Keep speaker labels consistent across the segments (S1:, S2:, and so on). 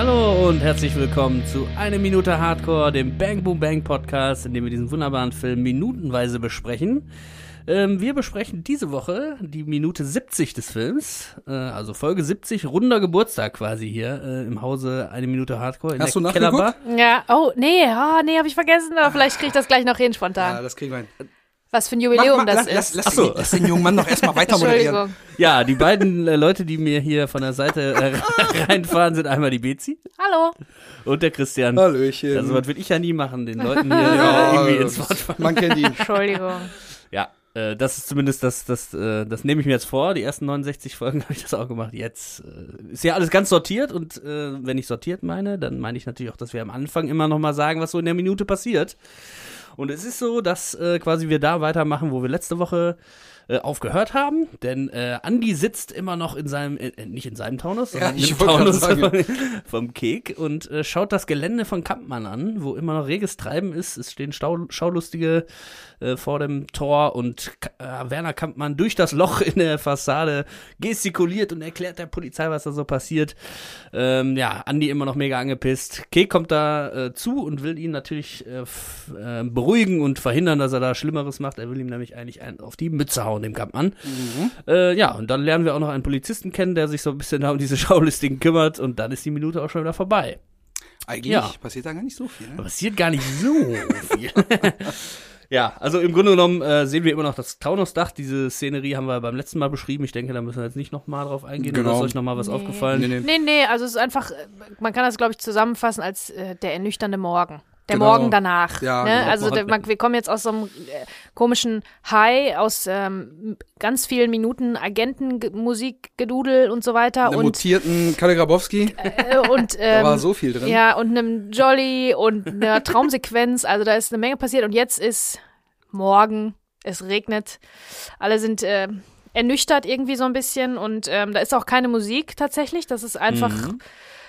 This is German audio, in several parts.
S1: Hallo und herzlich willkommen zu Eine Minute Hardcore, dem Bang Boom Bang Podcast, in dem wir diesen wunderbaren Film minutenweise besprechen. Ähm, wir besprechen diese Woche die Minute 70 des Films, äh, also Folge 70, runder Geburtstag quasi hier äh, im Hause Eine Minute Hardcore in
S2: Hast
S1: der
S2: du
S1: Kellerbar.
S3: Ja, oh, nee, oh, nee, hab ich vergessen, aber vielleicht krieg ich das gleich noch hin spontan.
S2: Ja, das kriegen wir hin.
S3: Was für ein Jubiläum
S2: Mach- mach-
S3: das
S2: lass, lass,
S3: ist.
S2: lass,
S1: Ach so.
S2: den, lass den jungen Mann doch erstmal weiter moderieren.
S1: Ja, die beiden äh, Leute, die mir hier von der Seite äh, reinfahren, sind einmal die Bezi
S3: Hallo.
S1: und der Christian.
S2: Hallöchen.
S1: Also was würde ich ja nie machen, den Leuten hier
S2: ja,
S1: äh, irgendwie ins Wort fallen.
S2: man kennt ihn.
S3: Entschuldigung.
S1: Ja, äh, das ist zumindest das, das, äh, das nehme ich mir jetzt vor. Die ersten 69 Folgen habe ich das auch gemacht. Jetzt äh, ist ja alles ganz sortiert und äh, wenn ich sortiert meine, dann meine ich natürlich auch, dass wir am Anfang immer noch mal sagen, was so in der Minute passiert. Und es ist so, dass äh, quasi wir da weitermachen, wo wir letzte Woche äh, aufgehört haben, denn äh, Andi sitzt immer noch in seinem, äh, nicht in seinem Taunus, sondern
S2: ich
S1: im Taunus vom, Kek und äh, schaut das Gelände von Kampmann an, wo immer noch reges Treiben ist. Es stehen Stau Schaulustige äh, vor dem Tor und äh, Werner Kampmann durch das Loch in der Fassade gestikuliert und erklärt der Polizei, was da so passiert. Ähm, ja, Andi immer noch mega angepisst. Kek kommt da äh, zu und will ihn natürlich äh, äh, beruhigen und verhindern, dass er da Schlimmeres macht. Er will ihm nämlich eigentlich einen auf die Mütze hauen, dem Kampmann. Äh, ja, und dann lernen wir auch noch einen Polizisten kennen, der sich so ein bisschen da um diese Schaulistigen kümmert und dann ist die Minute auch schon wieder vorbei.
S2: Eigentlich
S1: Ja.
S2: passiert da gar nicht so viel. Ne?
S1: Passiert gar nicht so viel. ja, also im Grunde genommen äh, sehen wir immer noch das Taunusdach. Diese Szenerie haben wir beim letzten Mal beschrieben. Ich denke, da müssen wir jetzt nicht nochmal drauf eingehen.
S2: Genau.
S1: Oder ist euch nochmal was
S3: Nee.
S1: aufgefallen?
S2: Nee, nee.
S3: Nee, nee, also es ist einfach, äh, man kann das, glaube ich, zusammenfassen als äh, der ernüchternde Morgen. Der
S2: Genau.
S3: Morgen danach.
S2: Ja,
S3: ne?
S2: genau.
S3: Also der, man, wir kommen jetzt aus so einem äh, komischen High, aus ähm, ganz vielen Minuten Agentenmusik, Gedudel und so weiter.
S2: Einem
S3: und
S2: mutierten Kalle Grabowski,
S3: äh, und
S2: da
S3: ähm,
S2: war so viel drin.
S3: Ja, und einem Jolly und einer Traumsequenz. Also da ist eine Menge passiert. Und jetzt ist morgen, es regnet. Alle sind äh, ernüchtert irgendwie so ein bisschen. Und ähm, da ist auch keine Musik tatsächlich. Das ist einfach,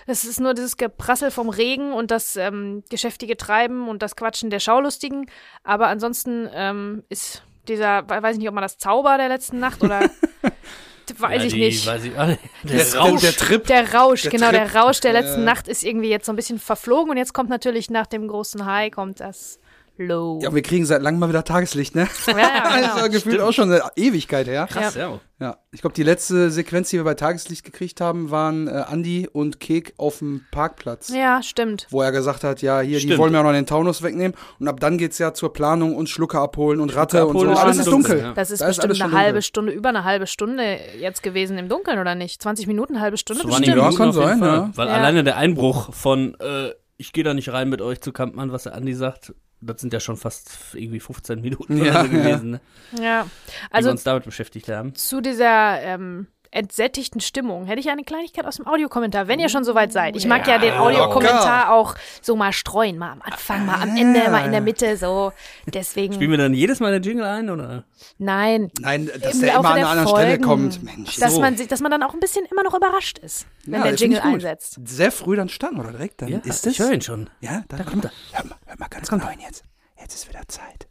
S3: es ist nur dieses Geprassel vom Regen und das ähm, geschäftige Treiben und das Quatschen der Schaulustigen. Aber ansonsten ähm, ist dieser, we- weiß ich nicht, ob man das Zauber der letzten Nacht oder weiß
S1: Ja,
S3: ich
S1: die-
S3: nicht.
S1: Weiß ich, der,
S2: der,
S1: Rausch.
S2: der Trip.
S3: Der Rausch,
S2: Der
S3: genau,
S2: Trip.
S3: der Rausch der letzten
S2: Ja.
S3: Nacht ist irgendwie jetzt so ein bisschen verflogen und jetzt kommt natürlich nach dem großen High kommt das Low.
S2: Ja, wir kriegen seit langem mal wieder Tageslicht, ne?
S3: Ja, ja,
S2: Das ist
S3: genau.
S2: ja gefühlt auch schon eine Ewigkeit her.
S1: Krass, ja.
S2: Ja, ich glaube, die letzte Sequenz, die wir bei Tageslicht gekriegt haben, waren äh, Andi und Kek auf dem Parkplatz.
S3: ja, stimmt.
S2: Wo er gesagt hat, ja, hier, die
S1: Stimmt.
S2: wollen mir auch noch den Taunus wegnehmen. Und ab dann geht's ja zur Planung und Schlucke abholen und Ratte und so.
S1: abholen
S2: Und
S1: ist
S2: alles ist
S1: dunkel,
S2: dunkel.
S3: Das ist
S2: Da ist
S3: bestimmt
S2: alles
S3: eine halbe
S2: dunkel.
S3: Stunde, über eine halbe Stunde jetzt gewesen im Dunkeln, oder nicht? 20 Minuten, eine halbe Stunde
S1: 20
S3: bestimmt.
S2: Ja, kann sein,
S1: Fall.
S2: ja.
S1: Weil
S3: Ja.
S1: alleine der Einbruch von, äh, ich gehe da nicht rein mit euch zu Kampmann, was der Andi sagt, das sind ja schon fast irgendwie 15 Minuten
S2: Ja,
S1: gewesen, ne,
S3: Ja,
S1: die wir
S3: also
S1: uns damit beschäftigt haben.
S3: zu dieser ähm, entsättigten Stimmung hätte ich eine Kleinigkeit aus dem Audiokommentar, wenn ihr schon soweit seid. Ich mag ja, den Audiokommentar auch so mal streuen, mal am Anfang, mal am Ende, mal in der Mitte, so. Deswegen,
S1: Spielen wir dann jedes Mal den Jingle ein, oder?
S3: nein,
S2: Nein, dass der immer an
S3: der
S2: einer anderen Stelle
S3: Folgen.
S2: kommt. Mensch.
S3: dass
S1: So.
S3: man sich, dass man dann auch ein bisschen immer noch überrascht ist, wenn
S2: Ja,
S3: der
S2: das
S3: Jingle
S2: ich
S3: einsetzt.
S2: Sehr früh dann starten oder direkt dann.
S1: Ja,
S2: ist
S1: ich
S2: es?
S1: höre ihn schon.
S2: Ja, da, kommt er. Hör mal, hör mal ganz genau hin jetzt. Jetzt ist wieder Zeit.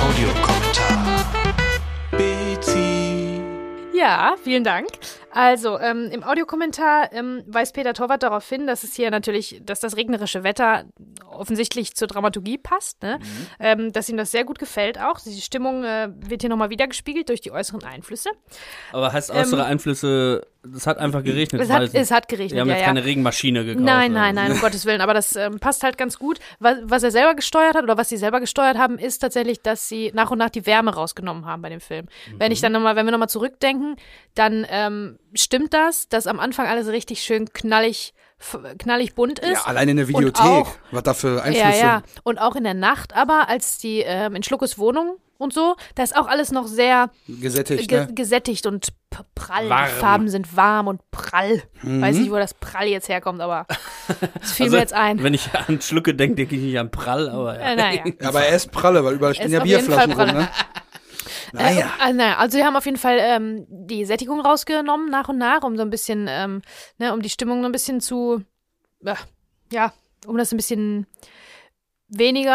S4: Audiokommentar.
S3: Ja, vielen Dank. Also, ähm, im Audiokommentar ähm, weist Peter Torwart darauf hin, dass es hier natürlich, dass das regnerische Wetter offensichtlich zur Dramaturgie passt, ne? ähm, dass ihm das sehr gut gefällt auch. Die Stimmung äh, wird hier nochmal wiedergespiegelt durch die äußeren Einflüsse.
S1: Aber heißt äußere Einflüsse, es hat einfach geregnet.
S3: Ähm, Es hat, es hat geregnet,
S1: Wir haben
S3: ja,
S1: jetzt
S3: ja.
S1: keine Regenmaschine gekauft.
S3: Nein, nein, nein, um Gottes Willen. Aber das ähm, passt halt ganz gut. Was, was er selber gesteuert hat oder was sie selber gesteuert haben, ist tatsächlich, dass sie nach und nach die Wärme rausgenommen haben bei dem Film. Wenn
S2: Mhm.
S3: ich dann nochmal, wenn wir nochmal zurückdenken, dann ähm, stimmt das, dass am Anfang alles richtig schön knallig, knallig bunt ist.
S2: Ja, allein in der Videothek.
S3: auch-
S2: was da für
S3: Ja,
S2: Einflüsse.
S3: ja. Und auch in der Nacht, aber als die ähm, in Schluckes Wohnung und so, da ist auch alles noch sehr
S2: Gesättigt,
S3: ge
S2: ne?
S3: gesättigt und prall.
S1: Warm.
S3: Die Farben sind warm und prall.
S2: Mhm.
S3: Weiß nicht, wo das prall jetzt herkommt, aber es fiel
S1: Also,
S3: mir jetzt ein.
S1: Wenn ich an Schlucke denke, denke ich nicht an Prall, aber ja.
S3: Äh, naja.
S2: Aber er ist pralle, weil überall stehen ja Bierflaschen rum, ne?
S3: Äh, äh, naja, also wir haben auf jeden Fall ähm, die Sättigung rausgenommen nach und nach, um so ein bisschen, ähm, ne, um die Stimmung so ein bisschen zu, äh, ja, um das ein bisschen weniger,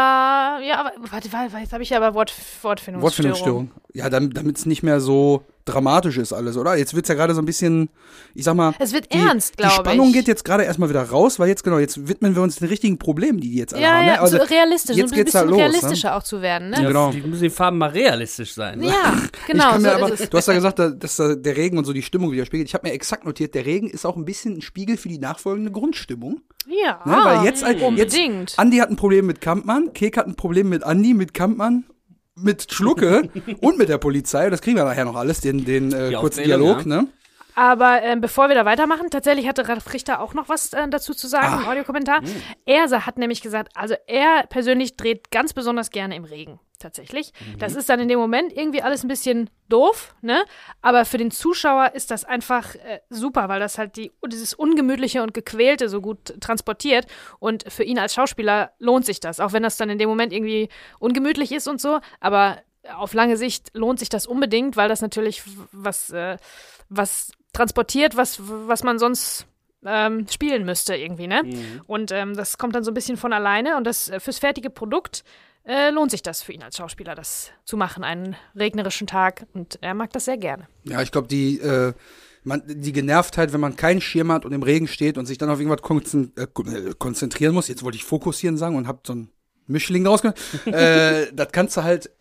S3: ja, aber, warte, warte, jetzt habe ich aber Wort, Wortfindungsstörung.
S2: Wortfindungsstörung. Ja, damit es nicht mehr so dramatisch ist alles, oder? Jetzt wird's ja gerade so ein bisschen, ich sag mal,
S3: Es wird
S2: die,
S3: ernst,
S2: die
S3: glaube
S2: Spannung
S3: ich.
S2: geht jetzt gerade erstmal wieder raus, weil jetzt genau, jetzt widmen wir uns den richtigen Problemen, die die jetzt alle
S3: ja,
S2: haben.
S3: ja,
S2: ne? Also,
S3: so realistisch,
S2: jetzt
S3: so ein bisschen
S2: da los, ne?
S3: realistischer auch zu werden, ne?
S2: Ja, genau.
S1: Die müssen die Farben mal realistisch sein. ne?
S3: Ja,
S2: ich
S3: genau,
S2: kann
S3: so
S2: mir aber,
S3: ist es.
S2: du hast ja gesagt, da- dass da der Regen und so die Stimmung widerspiegelt. Ich habe mir exakt notiert, der Regen ist auch ein bisschen ein Spiegel für die nachfolgende Grundstimmung.
S3: Ja,
S2: Ne? Weil jetzt, jetzt
S3: unbedingt.
S2: Andi hat ein Problem mit Kampmann, Kek hat ein Problem mit Andi, mit Kampmann, mit Schlucke und mit der Polizei. Das kriegen wir nachher noch alles, den, den äh, kurzen Dialog,
S1: ja.
S2: ne?
S3: Aber ähm, bevor wir da weitermachen, tatsächlich hatte Ralf Richter auch noch was äh, dazu zu sagen im Audiokommentar. Er sa- hat nämlich gesagt, also er persönlich dreht ganz besonders gerne im Regen. Tatsächlich. Das ist dann in dem Moment irgendwie alles ein bisschen doof, ne? Aber für den Zuschauer ist das einfach äh, super, weil das halt die, dieses Ungemütliche und Gequälte so gut transportiert. Und für ihn als Schauspieler lohnt sich das, auch wenn das dann in dem Moment irgendwie ungemütlich ist und so. Aber auf lange Sicht lohnt sich das unbedingt, weil das natürlich was, äh, was transportiert, was, was man sonst ähm, spielen müsste irgendwie, ne? Und ähm, das kommt dann so ein bisschen von alleine und das äh, fürs fertige Produkt äh, lohnt sich das für ihn als Schauspieler, das zu machen, einen regnerischen Tag und er mag das sehr gerne.
S2: Ja, ich glaube, die, äh, man, die Genervtheit, wenn man keinen Schirm hat und im Regen steht und sich dann auf irgendwas konzen äh, äh, konzentrieren muss, jetzt wollte ich fokussieren sagen und hab so ein Mischling rausgehört, äh, das kannst du halt,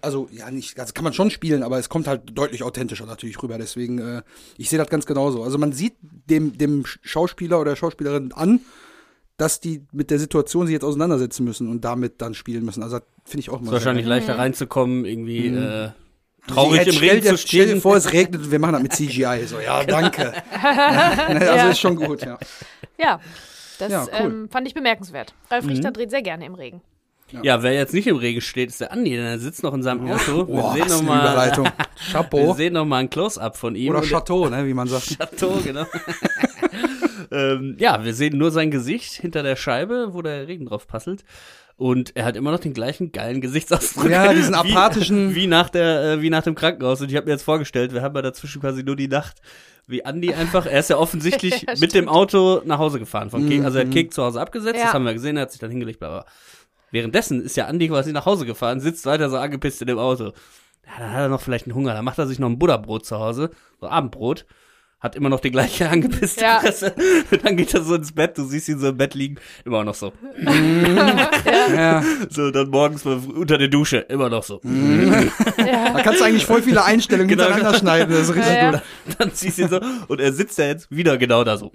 S2: also ja, nicht, das kann man schon spielen, aber es kommt halt deutlich authentischer natürlich rüber. Deswegen, äh, ich sehe das ganz genauso. Also man sieht dem, dem Schauspieler oder Schauspielerin an, dass die mit der Situation sich jetzt auseinandersetzen müssen und damit dann spielen müssen. Also das finde ich auch mal
S1: Ist wahrscheinlich
S3: Mhm.
S1: leichter reinzukommen, irgendwie äh,
S2: Sie-
S1: traurig im Regen zu
S2: Stell dir
S1: stehen.
S2: vor, es regnet und wir machen das mit CGI. So, ja, danke. ja, also
S3: Ja.
S2: ist schon gut, ja.
S3: Ja, das
S2: Ja, cool.
S3: ähm, fand ich bemerkenswert. Ralf Richter dreht sehr gerne im Regen.
S1: Ja, wer jetzt nicht im Regen steht, ist der Andi, denn er sitzt noch in seinem Auto.
S2: Boah,
S1: wir
S2: was
S1: sehen
S2: eine
S1: noch mal,
S2: Überleitung.
S1: wir
S2: Chapeau.
S1: sehen noch mal ein Close-up von ihm.
S2: Oder Chateau, ne, wie man sagt.
S1: Chateau, genau. Ähm, ja, wir sehen nur sein Gesicht hinter der Scheibe, wo der Regen drauf passelt. Und er hat immer noch den gleichen geilen Gesichtsausdruck.
S2: Ja, diesen apathischen-
S1: Wie, wie, nach, der, äh, wie nach dem Krankenhaus. Und ich habe mir jetzt vorgestellt, wir haben ja dazwischen quasi nur die Nacht, wie Andi einfach, er ist ja offensichtlich
S3: Ja,
S1: mit dem Auto nach Hause gefahren von Kek. Also er
S2: Mhm.
S1: hat Kek zu Hause abgesetzt,
S3: Ja.
S1: das haben wir gesehen, er hat sich dann hingelegt, bla bla. Währenddessen ist ja Andi quasi nach Hause gefahren, sitzt weiter so angepisst in dem Auto. Ja, dann hat er noch vielleicht einen Hunger, dann macht er sich noch ein Butterbrot zu Hause, so Abendbrot. Hat immer noch die gleiche angepisste
S3: Ja.
S1: Fresse. Dann geht er so ins Bett, du siehst ihn so im Bett liegen, immer noch so.
S2: Ja.
S1: So, dann morgens unter der Dusche, immer noch so.
S2: Da kannst du eigentlich voll viele Einstellungen
S1: Genau,
S2: hintereinander schneiden. Das ist richtig
S3: Ja, ja.
S2: gut.
S1: Dann siehst du ihn so und er sitzt da jetzt wieder genau da so.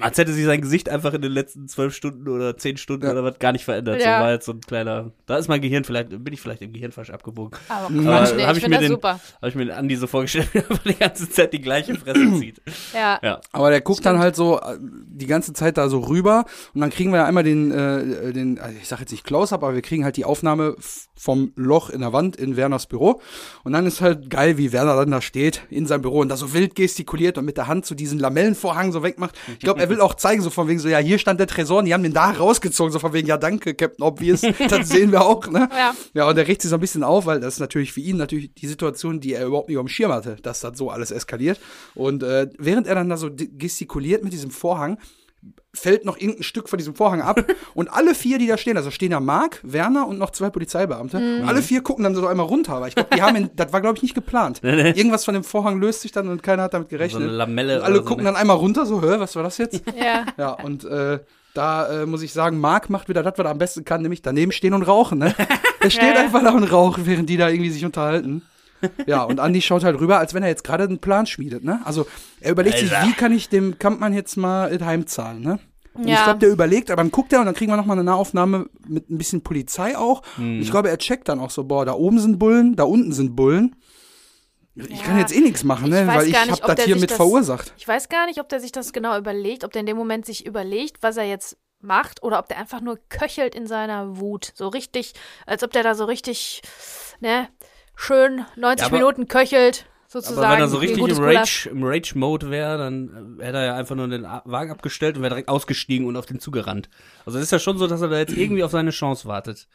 S1: Als hätte sich sein Gesicht einfach in den letzten zwölf Stunden oder zehn Stunden
S2: Ja.
S1: oder was gar nicht verändert.
S3: Ja.
S1: So war jetzt so ein kleiner, da ist mein Gehirn vielleicht, bin ich vielleicht im Gehirn falsch abgebogen.
S3: Aber
S1: Aber
S3: Quatsch, nee,
S1: hab
S3: ich
S1: ich
S3: finde
S1: mir
S3: das
S1: den-
S3: super.
S1: Habe ich mir den Andi so vorgestellt, wie er die ganze Zeit die gleiche Fresse zieht.
S3: Ja.
S1: Ja.
S2: Aber der guckt dann halt so äh, die ganze Zeit da so rüber und dann kriegen wir ja einmal den, äh, den also ich sag jetzt nicht Close-Up, aber wir kriegen halt die Aufnahme vom Loch in der Wand in Werners Büro und dann ist halt geil, wie Werner dann da steht in seinem Büro und da so wild gestikuliert und mit der Hand so diesen Lamellenvorhang so wegmacht. Ich glaube, er will auch zeigen, so von wegen so, ja, hier stand der Tresor und die haben den da rausgezogen, so von wegen, ja, danke, Captain Obvious, das sehen wir auch, ne?
S3: Ja.
S2: Ja, und er regt sich so ein bisschen auf, weil das ist natürlich für ihn natürlich die Situation, die er überhaupt nicht auf dem Schirm hatte, dass das so alles eskaliert. Und äh, während er dann da so gestikuliert mit diesem Vorhang, fällt noch irgendein Stück von diesem Vorhang ab und alle vier, die da stehen, also stehen da Marc, Werner und noch zwei Polizeibeamte, und alle vier gucken dann so einmal runter, aber ich glaube, die haben, ihn, das war glaube ich nicht geplant. Irgendwas von dem Vorhang löst sich dann und keiner hat damit
S1: So
S2: gerechnet.
S1: eine Lamelle
S2: und alle
S1: oder so,
S2: gucken
S1: ne?
S2: dann einmal runter, so, hä, was war das jetzt?
S3: Ja.
S2: Ja, und äh, da äh, muss ich sagen, Marc macht wieder das, was er am besten kann, nämlich daneben stehen und rauchen. Ne? Er steht
S3: Ja.
S2: einfach da und raucht, während die da irgendwie sich unterhalten. Ja, und Andi schaut halt rüber, als wenn er jetzt gerade einen Plan schmiedet. Ne? Also er überlegt sich,
S1: Alter.
S2: wie kann ich dem Kampmann jetzt mal heimzahlen. Ne? Und ich
S3: Ja.
S2: glaube, der überlegt, aber dann guckt er und dann kriegen wir nochmal eine Nahaufnahme mit ein bisschen Polizei auch. Und ich glaube, er checkt dann auch so, boah, da oben sind Bullen, da unten sind Bullen. Ich
S3: Ja.
S2: kann jetzt eh nichts machen, ne?
S3: Ich
S2: weil ich habe das hier
S3: sich
S2: mit
S3: das-
S2: verursacht.
S3: Ich weiß gar nicht, ob der sich das genau überlegt, ob der in dem Moment sich überlegt, was er jetzt macht, oder ob der einfach nur köchelt in seiner Wut. So richtig, als ob der da so richtig, ne, schön 90
S1: Ja, aber-
S3: Minuten köchelt, sozusagen.
S1: Aber wenn er so richtig im
S3: gutes Gulasch.
S1: Rage, im Rage-Mode wäre, dann äh, hätte er ja einfach nur den Wagen abgestellt und wäre direkt ausgestiegen und auf den zugerannt. Also es ist ja schon so, dass er da jetzt irgendwie auf seine Chance wartet.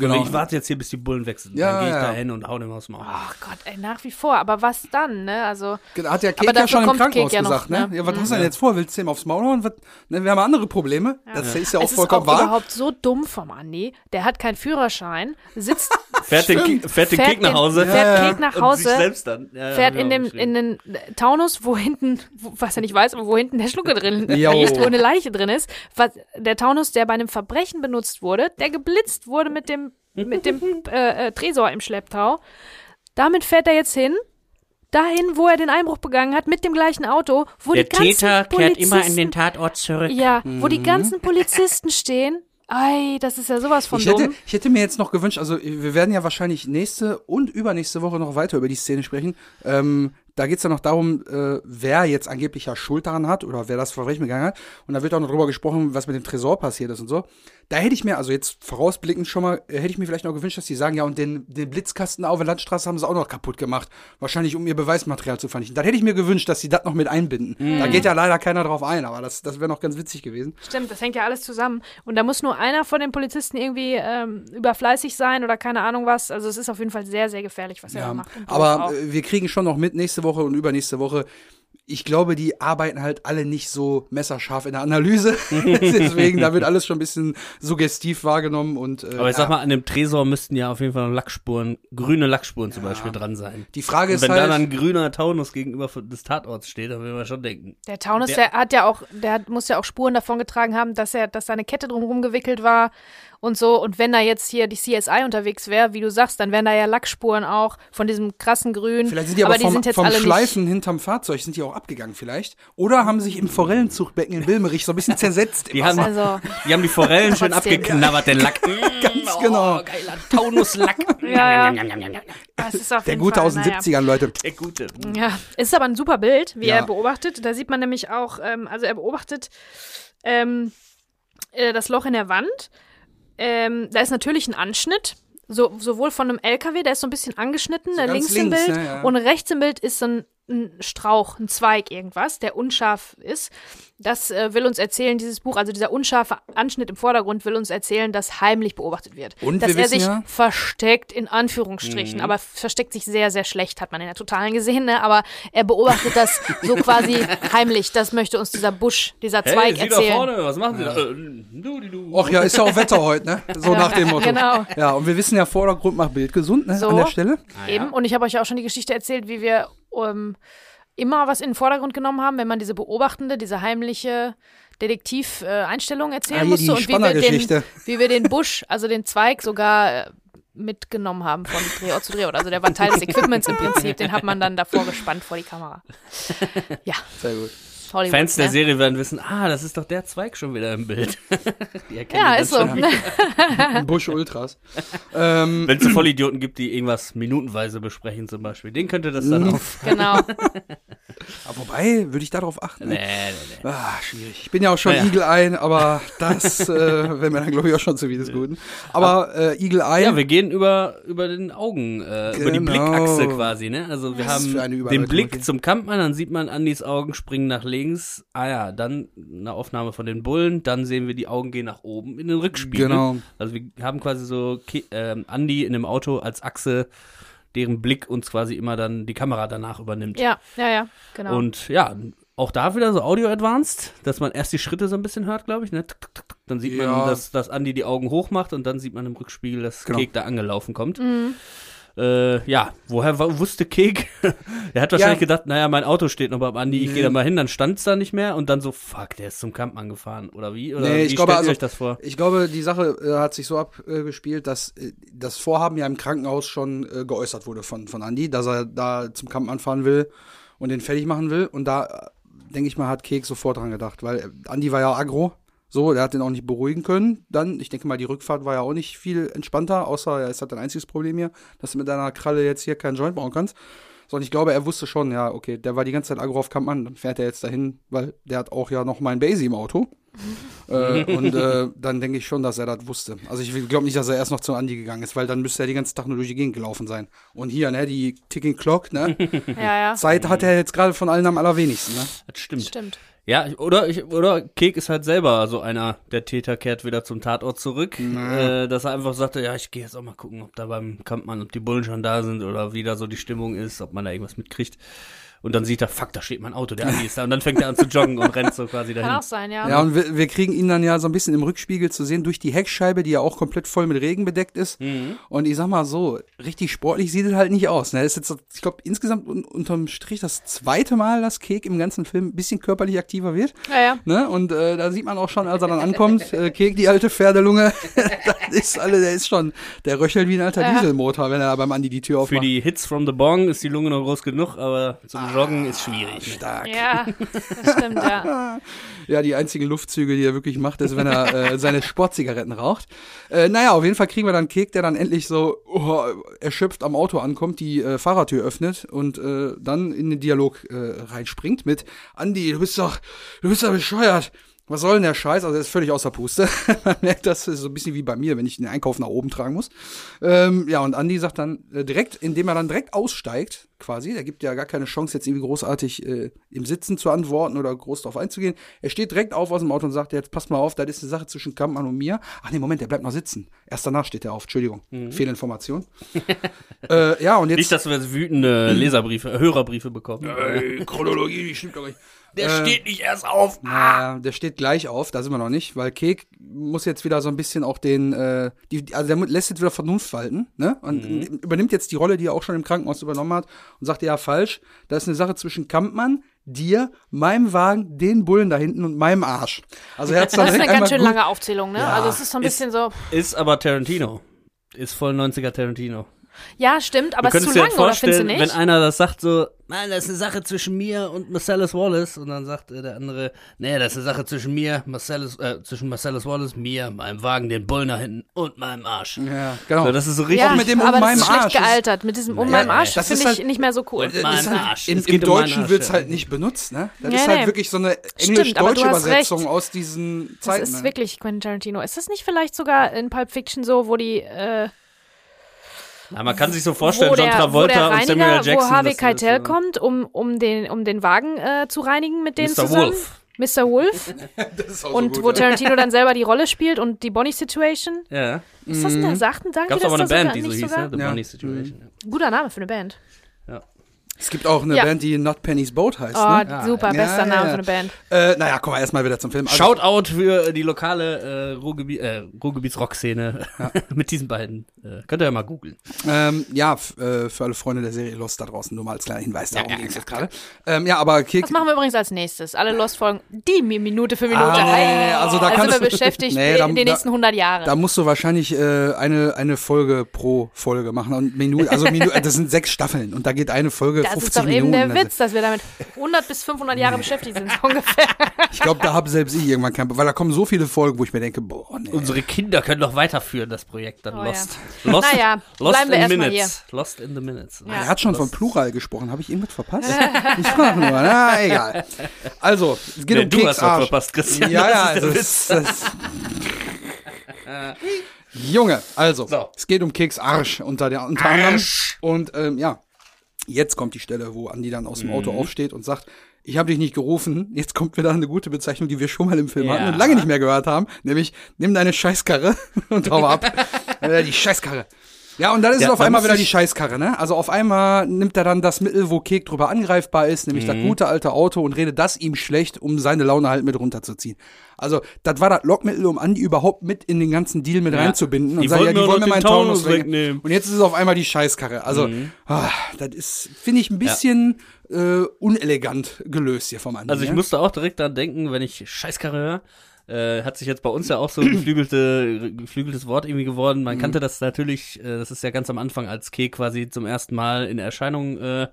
S2: Genau.
S1: Ich warte jetzt hier, bis die Bullen weg sind.
S2: Ja,
S1: dann gehe ich
S2: ja.
S1: da hin und hau dem aus dem Maul.
S3: Ach Gott, ey, nach wie vor. Aber was dann, ne? Also,
S2: Hat der
S3: Aber
S2: Kek ja schon im Krankenhaus
S3: Kek ja noch,
S2: gesagt, ne?
S3: ne?
S2: Ja, was hast du denn jetzt vor? Willst du ihm aufs Maul hauen? Was, ne, wir haben andere Probleme. Das ist ja auch
S3: es ist
S2: vollkommen
S3: auch
S2: wahr.
S3: überhaupt so dumm vom Andi. Der hat keinen Führerschein, sitzt
S1: fährt den, fährt den
S3: Fährt
S1: Kick nach
S3: den-
S1: Hause.
S3: fährt Kick nach
S1: Und
S3: Hause,
S1: sich selbst dann. Ja, ja,
S3: fährt in
S1: auch
S3: dem in den Taunus, wo hinten, wo, was er nicht weiß, aber wo hinten der Schlucke drin liegt, wo eine Leiche drin ist. Was, der Taunus, der bei einem Verbrechen benutzt wurde, der geblitzt wurde mit dem mit dem äh, äh, Tresor im Schlepptau. Damit fährt er jetzt hin. Dahin, wo er den Einbruch begangen hat, mit dem gleichen Auto, wo
S1: Der
S3: die ganzen
S1: Täter kehrt immer in den
S3: Polizisten-
S1: Tatort zurück.
S3: Ja, wo
S2: Mhm.
S3: die ganzen Polizisten stehen. Ei, das ist ja sowas von
S2: Ich hätte,
S3: dumm.
S2: ich hätte mir jetzt noch gewünscht, also wir werden ja wahrscheinlich nächste und übernächste Woche noch weiter über die Szene sprechen. Ähm, da geht's ja noch darum, äh, wer jetzt angeblich ja Schuld daran hat oder wer das Verbrechen begangen hat. Und da wird auch noch drüber gesprochen, was mit dem Tresor passiert ist und so. Da hätte ich mir, also jetzt vorausblickend schon mal, äh, hätte ich mir vielleicht noch gewünscht, dass die sagen, ja, und den, den Blitzkasten auf der Landstraße haben sie auch noch kaputt gemacht. Wahrscheinlich, um ihr Beweismaterial zu vernichten. Da hätte ich mir gewünscht, dass sie das noch mit einbinden. Da geht ja leider keiner drauf ein, aber das, das wäre noch ganz witzig gewesen.
S3: Stimmt, das hängt ja alles zusammen. Und da muss nur einer von den Polizisten irgendwie ähm, überfleißig sein oder keine Ahnung was. Also es ist auf jeden Fall sehr, sehr gefährlich, was er da
S2: Ja,
S3: macht.
S2: Aber wir kriegen schon noch mit nächste Woche und übernächste Woche. Ich glaube, die arbeiten halt alle nicht so messerscharf in der Analyse. Deswegen, da wird alles schon ein bisschen suggestiv wahrgenommen und äh,
S1: Aber ich sag
S2: ja.
S1: mal, an dem Tresor müssten ja auf jeden Fall noch Lackspuren, grüne Lackspuren zum Beispiel dran sein.
S2: die Frage
S1: Und
S2: ist
S1: wenn
S2: halt,
S1: da dann ein grüner Taunus gegenüber des Tatorts steht, dann will man schon denken.
S3: Der Taunus,
S1: der-
S3: der, hat ja auch, der hat, muss ja auch Spuren davon getragen haben, dass er, dass seine Kette drumherum gewickelt war und so. Und wenn da jetzt hier die CSI unterwegs wäre, wie du sagst, dann wären da ja Lackspuren auch von diesem krassen Grün.
S2: vielleicht sind die aber,
S3: die
S2: vom,
S3: sind jetzt
S2: vom
S3: alle
S2: Schleifen hinterm Fahrzeug sind die auch abgegangen vielleicht. Oder haben sich im Forellenzuchtbecken in Wilmerich so ein bisschen zersetzt. im
S1: Die haben.
S3: Also,
S1: die haben die Forellen schön abgeknabbert, den Lack.
S2: Ganz genau.
S1: Oh, geiler Taunuslack.
S3: Ja, auf
S2: Der gute
S3: Fall,
S2: aus den
S3: naja.
S2: 70ern, Leute.
S1: Der Gute.
S3: Ja, es ist aber ein super Bild, wie
S2: Ja.
S3: er beobachtet. Da sieht man nämlich auch, ähm, also er beobachtet ähm, äh, das Loch in der Wand. Ähm, da ist natürlich ein Anschnitt, so, sowohl von einem LKW, der ist so ein bisschen angeschnitten, der
S2: ganz
S3: links, im
S2: links,
S3: Bild,
S2: ne, ja.
S3: und rechts im Bild ist so ein, ein Strauch, ein Zweig, irgendwas, der unscharf ist. Das äh, will uns erzählen, dieses Buch, also dieser unscharfe Anschnitt im Vordergrund will uns erzählen, dass heimlich beobachtet wird.
S2: Und
S3: dass
S2: wir
S3: er sich
S2: ja-
S3: versteckt, in Anführungsstrichen,
S1: Mhm.
S3: aber versteckt sich sehr, sehr schlecht, hat man in der Totalen gesehen, ne? aber er beobachtet das so quasi heimlich. Das möchte uns dieser Busch, dieser
S1: Hey,
S3: Zweig
S1: Sie da
S3: erzählen.
S1: vorne, was machen Sie da? Äh, du.
S2: Och ja, ist ja auch Wetter heute, ne? So nach dem Motto.
S3: Genau.
S2: Ja, und wir wissen ja, Vordergrund macht Bild gesund, ne?
S3: So.
S2: An der Stelle.
S3: Eben. Und ich habe euch ja auch schon die Geschichte erzählt, wie wir ähm, immer was in den Vordergrund genommen haben, wenn man diese beobachtende, diese heimliche Detektiv-Einstellung erzählen
S2: Ah,
S3: musste und wie wir, den, wie wir den Busch, also den Zweig sogar äh, mitgenommen haben von Drehort zu Drehort. Also der war Teil des Equipments im Prinzip, den hat man dann davor gespannt vor die Kamera. Ja,
S2: Sehr gut.
S3: Hollywood.
S1: Fans der
S3: ne?
S1: Serie werden wissen, ah, das ist doch der Zweig schon wieder im Bild. die erkennen
S3: Ja, ist so.
S2: Busch Ultras. ähm,
S1: Wenn es so Vollidioten gibt, die irgendwas minutenweise besprechen zum Beispiel, den könnte das
S2: Mhm.
S1: dann auf.
S3: genau.
S2: aber wobei, würde ich darauf achten?
S1: Nee, nee, nee.
S2: Ah, schwierig. Ich bin ja auch schon
S1: Naja.
S2: Eagle Eye, aber das äh, wäre mir dann, glaube ich, auch schon zu viel des Guten. Aber äh, Eagle Eye,
S1: Ja, wir gehen über, über den Augen, äh, über die
S2: Genau.
S1: Blickachse quasi, ne? Also wir
S2: Was
S1: haben
S2: für eine
S1: den Blick
S2: okay.
S1: zum Kampfmann, dann sieht man Andys Augen springen nach links. Ah ja, dann eine Aufnahme von den Bullen, dann sehen wir die Augen gehen nach oben in den Rückspiegel.
S2: Genau.
S1: Also wir haben quasi so ähm, Andy in dem Auto als Achse, deren Blick uns quasi immer dann die Kamera danach übernimmt.
S3: Ja, ja, ja, genau.
S1: Und ja, auch da wieder so Audio Advanced, dass man erst die Schritte so ein bisschen hört, glaube ich. Ne? Dann sieht
S2: Ja.
S1: man, dass, dass Andi die Augen hoch macht und dann sieht man im Rückspiegel, dass
S2: Genau.
S1: Kek da angelaufen kommt.
S3: Mhm.
S1: Äh, ja, woher wusste Kek? er hat wahrscheinlich
S2: Ja.
S1: gedacht, naja, mein Auto steht noch beim Andi, ich
S2: Nee.
S1: gehe da mal hin, dann stand es da nicht mehr und dann so, fuck, der ist zum Kampfmann gefahren. Oder wie? Oder
S2: Nee,
S1: wie
S2: ich glaube,
S1: stellt
S2: also-
S1: euch das vor?
S2: ich glaube, die Sache äh, hat sich so abgespielt, dass äh, das Vorhaben ja im Krankenhaus schon äh, geäußert wurde von, von Andy, dass er da zum Kampf anfahren will und den fertig machen will. Und da, denke ich mal, hat Kek sofort dran gedacht, weil äh, Andy war ja aggro. So, der hat den auch nicht beruhigen können. Dann, ich denke mal, die Rückfahrt war ja auch nicht viel entspannter, außer er ist halt dein einziges Problem hier, dass du mit deiner Kralle jetzt hier keinen Joint bauen kannst. Sondern ich glaube, er wusste schon, ja, okay, der war die ganze Zeit aggro auf Kampmann, dann fährt er jetzt dahin, weil der hat auch ja noch mein Basie im Auto. äh, und äh, dann denke ich schon, dass er das wusste. Also ich glaube nicht, dass er erst noch zu Andi gegangen ist, weil dann müsste er den ganzen Tag nur durch die Gegend gelaufen sein. Und hier, ne, die Ticking Clock, ne?
S3: ja, ja.
S2: Zeit hat er jetzt gerade von allen am allerwenigsten, ne?
S1: Das stimmt.
S3: Stimmt.
S1: Ja, oder ich, oder Kek ist halt selber so einer, der Täter kehrt wieder zum Tatort zurück, äh, dass er einfach sagte, ja, ich gehe jetzt auch mal gucken, ob da beim Kampfmann, ob die Bullen schon da sind oder wie da so die Stimmung ist, ob man da irgendwas mitkriegt. Und dann sieht er, fuck, da steht mein Auto, der Andi ist da. Und dann fängt er an zu joggen und rennt so quasi
S3: Kann
S1: dahin.
S3: auch sein, ja.
S2: Ja, und wir, wir kriegen ihn dann ja so ein bisschen im Rückspiegel zu sehen durch die Heckscheibe, die ja auch komplett voll mit Regen bedeckt ist.
S1: Mhm.
S2: Und ich sag mal so, richtig sportlich sieht es halt nicht aus. Ne? Das ist jetzt, ich glaube, insgesamt un unterm Strich das zweite Mal, dass Kek im ganzen Film ein bisschen körperlich aktiver wird.
S3: ja, ja.
S2: Ne? Und äh, da sieht man auch schon, als er dann ankommt, äh, Kek, die alte Pferdelunge, das ist alle, der ist schon, der röchelt wie ein alter
S3: Ja.
S2: Dieselmotor, wenn er beim Andi die Tür
S1: Für
S2: aufmacht.
S1: die Hits from the Bong ist die Lunge noch groß genug, aber zum Joggen ist schwierig.
S2: Stark.
S3: Ja, das stimmt, ja.
S2: Ja, die einzigen Luftzüge, die er wirklich macht, ist, wenn er äh, seine Sportzigaretten raucht. Äh, naja, auf jeden Fall kriegen wir dann Kek, der dann endlich so oh, erschöpft am Auto ankommt, die äh, Fahrertür öffnet und äh, dann in den Dialog äh, reinspringt mit Andi, du bist doch, du bist doch bescheuert. Was soll denn der Scheiß? Also er ist völlig außer Puste. Man merkt, das ist so ein bisschen wie bei mir, wenn ich den Einkauf nach oben tragen muss. Ähm, ja, und Andi sagt dann äh, direkt, indem er dann direkt aussteigt, quasi, der gibt ja gar keine Chance, jetzt irgendwie großartig äh, im Sitzen zu antworten oder groß drauf einzugehen. Er steht direkt auf aus dem Auto und sagt, jetzt pass mal auf, das ist eine Sache zwischen Kampmann und mir. Ach nee, Moment, der bleibt noch sitzen. Erst danach steht er auf, Entschuldigung. Fehlinformation. äh, ja, und jetzt.
S1: Nicht, dass wir jetzt wütende Leserbriefe, äh, Hörerbriefe bekommen.
S2: Ey, Chronologie, die stimmt doch nicht.
S1: Der
S2: Äh,
S1: steht nicht erst auf.
S2: Na, der steht gleich auf, da sind wir noch nicht, weil Kek muss jetzt wieder so ein bisschen auch den, äh, die, also der lässt jetzt wieder Vernunft walten, ne? Und übernimmt jetzt die Rolle, die er auch schon im Krankenhaus übernommen hat und sagt, ja, falsch, das ist eine Sache zwischen Kampmann, dir, meinem Wagen, den Bullen da hinten und meinem Arsch. Also er hat's dann
S3: Das ist eine ganz schön
S2: gut-
S3: lange Aufzählung, ne?
S2: Ja.
S3: Also es ist so ein
S1: Ist-
S3: bisschen so.
S1: Ist aber Tarantino. Ist voll 90er Tarantino.
S3: Ja, stimmt, aber
S1: du
S3: es ist zu lang, oder findest du nicht?
S1: wenn einer das sagt so, nein, das ist eine Sache zwischen mir und Marcellus Wallace und dann sagt äh, der andere, nee, das ist eine Sache zwischen mir, Marcellus, äh, zwischen Marcellus Wallace, mir, meinem Wagen, den Bullen da hinten und meinem Arsch.
S2: Ja, genau.
S1: So, das ist so richtig.
S3: ja,
S2: mit dem um
S3: aber das
S2: meinem
S3: ist schlecht
S2: Arsch
S3: gealtert. Mit diesem um
S1: Naja,
S3: meinem Arsch
S2: das
S3: finde
S2: ist
S3: ich
S2: halt-
S3: nicht mehr so cool.
S2: Das ist halt,
S1: Arsch.
S2: Im,
S1: Es
S2: im
S1: um
S2: Deutschen
S1: Arsch,
S2: wird's
S1: ja.
S2: halt nicht benutzt, ne? Das
S3: Nee,
S2: ist halt
S3: nee.
S2: wirklich so eine englisch-deutsche
S3: hast recht.
S2: Übersetzung aus diesen
S3: Das
S2: Zeiten.
S3: ist
S2: ne?
S3: wirklich Quentin Tarantino. Ist das nicht vielleicht sogar in Pulp Fiction so, wo die, äh,
S1: Ja, man kann sich so vorstellen,
S3: wo
S1: John
S3: der, wo
S1: Travolta
S3: der
S1: und Samuel
S3: Reiniger,
S1: Jackson.
S3: wo Harvey Keitel
S1: so-
S3: kommt, um, um, den, um den Wagen äh, zu reinigen mit denen
S1: Mr.
S3: zusammen?
S1: Wolf.
S3: Mr. Wolf.
S2: Das ist auch so
S3: und
S2: gut,
S3: wo
S2: ja.
S3: Tarantino dann selber die Rolle spielt und die Bonnie Situation.
S1: Ja.
S3: Ist das eine Sachen? Danke,
S1: Gab's
S3: dass
S1: aber eine
S3: das sogar,
S1: Band, die so hieß, ne? The
S2: Ja.
S1: Bunny Situation. ja.
S3: Guter Name für eine Band.
S2: Es gibt auch eine
S3: Ja.
S2: Band, die Not Penny's Boat heißt,
S3: Oh,
S2: ne?
S3: super,
S2: Ja,
S3: bester
S2: ja,
S3: Name
S2: ja.
S3: für eine Band.
S2: Äh, naja, kommen wir erstmal wieder zum Film. Also,
S1: Shoutout für die lokale äh, Ruhrgebiet, äh, Ruhrgebiets-Rock-Szene mit diesen beiden. Äh, könnt ihr ja mal googeln.
S2: Ähm, ja, äh, für alle Freunde der Serie Lost da draußen, nur mal als kleiner Hinweis, darum
S1: ja,
S2: ging's
S1: ja,
S2: jetzt gerade. Ähm, ja, aber Kek,
S3: Das machen wir übrigens als nächstes. Alle Lost-Folgen, die Mi- Minute für Minute.
S2: Ah, nee, also da
S3: sind
S2: kannst
S3: wir
S2: du-
S3: beschäftigt
S2: Nee, da-
S3: in den nächsten 100 Jahren.
S2: da musst du wahrscheinlich äh, eine, eine Folge pro Folge machen. Und Minute, also Minute, das sind sechs Staffeln und da geht eine Folge
S3: das
S2: 50
S3: ist doch eben der
S2: Also,
S3: Witz, dass wir damit 100 bis 500 Jahre beschäftigt sind, so ungefähr.
S2: Ich glaube, da habe selbst ich irgendwann keinen, weil da kommen so viele Folgen, wo ich mir denke, boah, nee.
S1: Unsere Kinder können doch weiterführen, das Projekt dann
S3: Oh,
S1: Lost. Lost.
S3: Naja,
S1: Lost in Minutes. Lost in the Minutes.
S3: Ja.
S2: Er hat schon von Plural gesprochen. Habe ich irgendwas verpasst? ich frage nur. Na, egal. Also, es geht
S1: Nee,
S2: um
S1: du
S2: Keks
S1: hast was
S2: Arsch.
S1: verpasst, Christian.
S2: Ja, ja,
S1: das
S2: also,
S1: ist der Witz.
S2: das, das Junge, also,
S1: So.
S2: es geht um Keks Arsch unter, der, unter anderem. Und ähm, ja, jetzt kommt die Stelle, wo Andi dann aus dem Auto
S1: Mhm.
S2: aufsteht und sagt, ich habe dich nicht gerufen. Jetzt kommt wieder eine gute Bezeichnung, die wir schon mal im Film
S1: Ja.
S2: hatten und lange nicht mehr gehört haben, nämlich nimm deine Scheißkarre und hau ab. Äh, die Scheißkarre. Ja, und dann ist
S1: Ja,
S2: es auf einmal wieder die Scheißkarre, ne? Also auf einmal nimmt er dann das Mittel, wo Kek drüber angreifbar ist, nämlich
S1: Mhm.
S2: das gute alte Auto und redet das ihm schlecht, um seine Laune halt mit runterzuziehen. Also, das war das Lockmittel, um Andi überhaupt mit in den ganzen Deal mit
S1: Ja.
S2: reinzubinden und
S1: Die
S2: sagen, ja, die wollen mir meinen
S1: Taunus
S2: wegnehmen. Und jetzt ist es auf einmal die Scheißkarre. Also, ah, das ist, finde ich, ein bisschen äh, unelegant gelöst hier vom Andi.
S1: Also ich
S2: ne?
S1: musste auch direkt daran denken, wenn ich Scheißkarre höre. Äh, hat sich jetzt bei uns ja auch so ein geflügelte, geflügeltes Wort irgendwie geworden.
S2: Mhm.
S1: Man kannte das natürlich, äh, das ist ja ganz am Anfang, als Kek quasi zum ersten Mal in Erscheinung äh,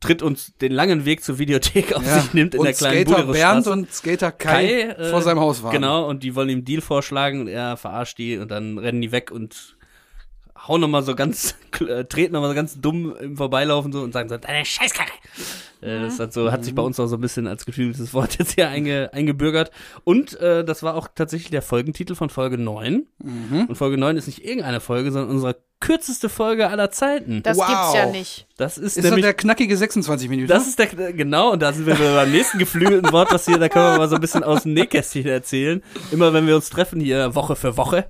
S1: tritt und den langen Weg zur Videothek auf
S2: ja.
S1: sich nimmt in
S2: und
S1: der kleinen
S2: Skater Bernd und Skater Kai,
S1: äh,
S2: vor seinem Haus waren.
S1: Genau, und die wollen ihm Deal vorschlagen und er verarscht die und dann rennen die weg und hauen nochmal so ganz, äh, treten nochmal so ganz dumm im Vorbeilaufen so und sagen so, deine Scheißkarre. Äh, das hat, so, hat sich bei uns auch so ein bisschen als geflügeltes Wort jetzt hier einge, eingebürgert. Und äh, das war auch tatsächlich der Folgentitel von Folge 9.
S2: Mhm.
S1: Und Folge 9 ist nicht irgendeine Folge, sondern unser kürzeste Folge aller Zeiten.
S3: Das
S2: Wow.
S3: gibt's ja nicht.
S1: Das ist,
S2: Ist das
S1: nämlich
S2: der knackige 26 Minuten?
S1: Das ist der, genau, und da sind wir beim nächsten geflügelten Wort, was hier, da können wir mal so ein bisschen aus dem Nähkästchen erzählen. Immer wenn wir uns treffen hier Woche für Woche.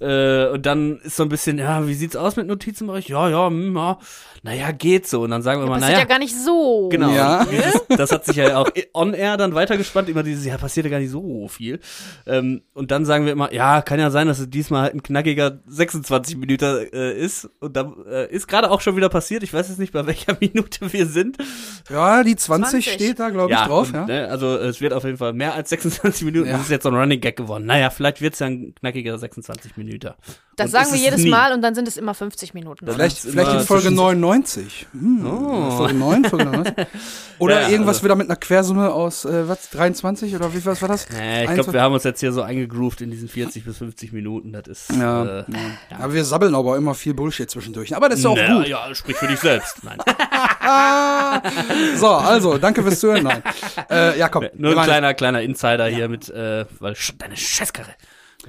S1: Äh, und dann ist so ein bisschen, ja, wie sieht's aus mit Notizen bei euch? Ja, ja, hm, ja naja, geht so. Und dann sagen wir ja,
S3: mal,
S1: naja.
S3: Das ist ja gar nicht so.
S1: Genau.
S2: Ja.
S1: Das hat sich ja auch on-air dann weitergespannt, immer dieses, ja, passiert ja gar nicht so viel. Ähm, und dann sagen wir immer, ja, kann ja sein, dass es diesmal halt ein knackiger 26 Minuten äh, ist. Und da äh, ist gerade auch schon wieder passiert. Ich weiß jetzt nicht, bei welcher Minute wir sind.
S2: Ja, die 20,
S3: 20.
S2: steht da, glaube ich, ja, drauf.
S1: Und,
S2: ja.
S1: Ne, also es wird auf jeden Fall mehr als 26 Minuten.
S2: Ja.
S1: Das ist jetzt so ein Running Gag geworden. Naja, vielleicht wird es ja ein knackiger 26 Minuten.
S3: Das
S1: und
S3: sagen wir jedes
S1: nie.
S3: Mal und dann sind es immer 50 Minuten.
S2: Vielleicht, vielleicht in Folge 99 90. Hm,
S1: oh.
S2: 9, Oder
S1: ja,
S2: irgendwas
S1: also.
S2: wieder mit einer Quersumme aus, äh, was, 23 oder wie viel was war das?
S1: Äh, ich glaube, wir haben uns jetzt hier so eingegroovt in diesen 40 bis 50 Minuten. Das ist.
S2: Ja,
S1: äh,
S2: ja. Aber wir sabbeln aber immer viel Bullshit zwischendurch. Aber das ist ja auch
S1: Na,
S2: gut.
S1: Ja, sprich für dich selbst. Nein.
S2: so, also, danke fürs Zuhören. Nein. Äh, ja, komm.
S1: Nur ein kleiner, kleiner Insider hier mit, äh, weil deine Scheißkarre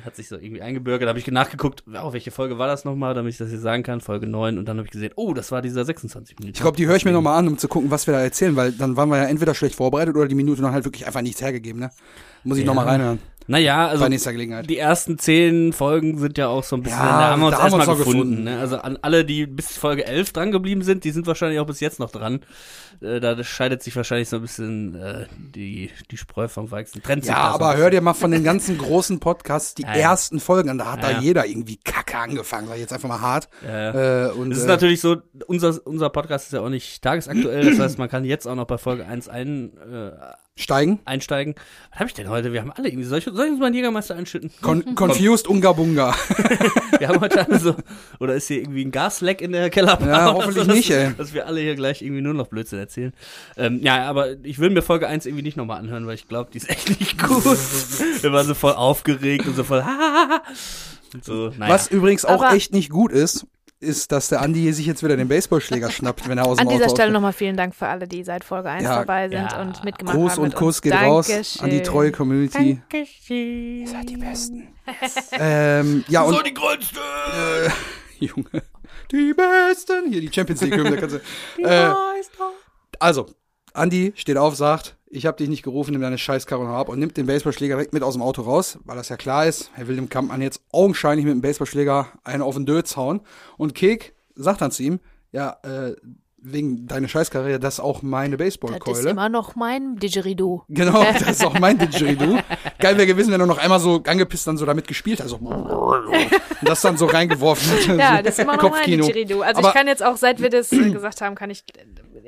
S1: hat sich so irgendwie eingebürgert. Da habe ich nachgeguckt, oh, welche Folge war das nochmal, damit ich das hier sagen kann. Folge 9. Und dann habe ich gesehen, oh, das war dieser 26 Minuten.
S2: Ich glaube, die höre ich mir nochmal an, um zu gucken, was wir da erzählen, weil dann waren wir ja entweder schlecht vorbereitet oder die Minute dann halt wirklich einfach nichts hergegeben, ne? Muss ich
S1: Ja.
S2: noch nochmal reinhören.
S1: Naja, also
S2: Bei nächster Gelegenheit.
S1: die ersten zehn Folgen sind ja auch so ein bisschen,
S2: Ja,
S1: da haben wir uns erstmal gefunden.
S2: gefunden.
S1: Ne? Also an alle, die bis Folge 11 dran geblieben sind, die sind wahrscheinlich auch bis jetzt noch dran. Äh, da scheidet sich wahrscheinlich so ein bisschen äh, die, die Spreu vom Weizen. Trennt
S2: Ja, aber hör dir mal von den ganzen großen Podcasts die
S1: Ja,
S2: ersten Folgen an. Da hat
S1: Ja,
S2: da jeder irgendwie Kacke angefangen, sag ich jetzt einfach mal hart.
S1: Ja.
S2: Äh, und,
S1: Es ist
S2: äh,
S1: natürlich so, unser, unser Podcast ist ja auch nicht tagesaktuell, das heißt, man kann jetzt auch noch bei Folge 1 ein, äh,
S2: Steigen.
S1: einsteigen. Was habe ich denn heute? Wir haben alle irgendwie, soll ich, soll ich uns mal einen Jägermeister einschütten?
S2: Con confused Unga Bunga.
S1: Wir haben heute alle so, oder ist hier irgendwie ein Gasleck in der Kellerbar?
S2: Ja, hoffentlich
S1: so, dass,
S2: nicht, ey.
S1: Dass wir alle hier gleich irgendwie nur noch Blödsinn erzählen. Ähm, ja, aber ich will mir Folge 1 irgendwie nicht nochmal anhören, weil ich glaube, die ist echt nicht gut. wir waren so voll aufgeregt und so voll, und so, naja.
S2: Was übrigens auch
S3: Aber-
S2: echt nicht gut ist, ist, dass der Andi sich jetzt wieder den Baseballschläger schnappt, wenn er aus dem
S3: An dieser
S2: Auto
S3: Stelle
S2: ausfährt.
S3: nochmal vielen Dank für alle, die seit Folge 1
S2: Ja,
S3: dabei sind
S1: ja.
S3: und mitgemacht
S2: Gruß
S3: haben.
S2: und
S3: mit
S2: Kuss geht raus
S3: Dankeschön.
S2: an die treue Community.
S1: Dankeschön.
S2: Ihr seid die Besten. ähm, ja,
S1: So
S2: und
S1: die größte.
S2: äh, Junge. Die Besten. Hier die Champions League Hymne. kannst du- Äh, also, Andi steht auf, sagt, ich habe dich nicht gerufen, nimm deine Scheißkarre ab und nimmt den Baseballschläger direkt mit aus dem Auto raus, weil das ja klar ist, er will dem Kampfmann jetzt augenscheinlich mit dem Baseballschläger einen auf den Dötz hauen. Und Kek sagt dann zu ihm, ja, äh, wegen deiner Scheißkarre, ja, das ist auch meine
S3: Das ist
S2: Baseballkeule.
S3: immer noch mein Didgeridoo.
S2: Genau, das ist auch mein Didgeridoo. Geil wäre gewesen, wenn er noch einmal so angepisst dann so damit gespielt hat. So. Und das dann so reingeworfen hat.
S3: Ja, das ist immer noch mein. Didgeridoo. Also
S2: Aber-
S3: ich kann jetzt auch, seit wir das gesagt haben, kann ich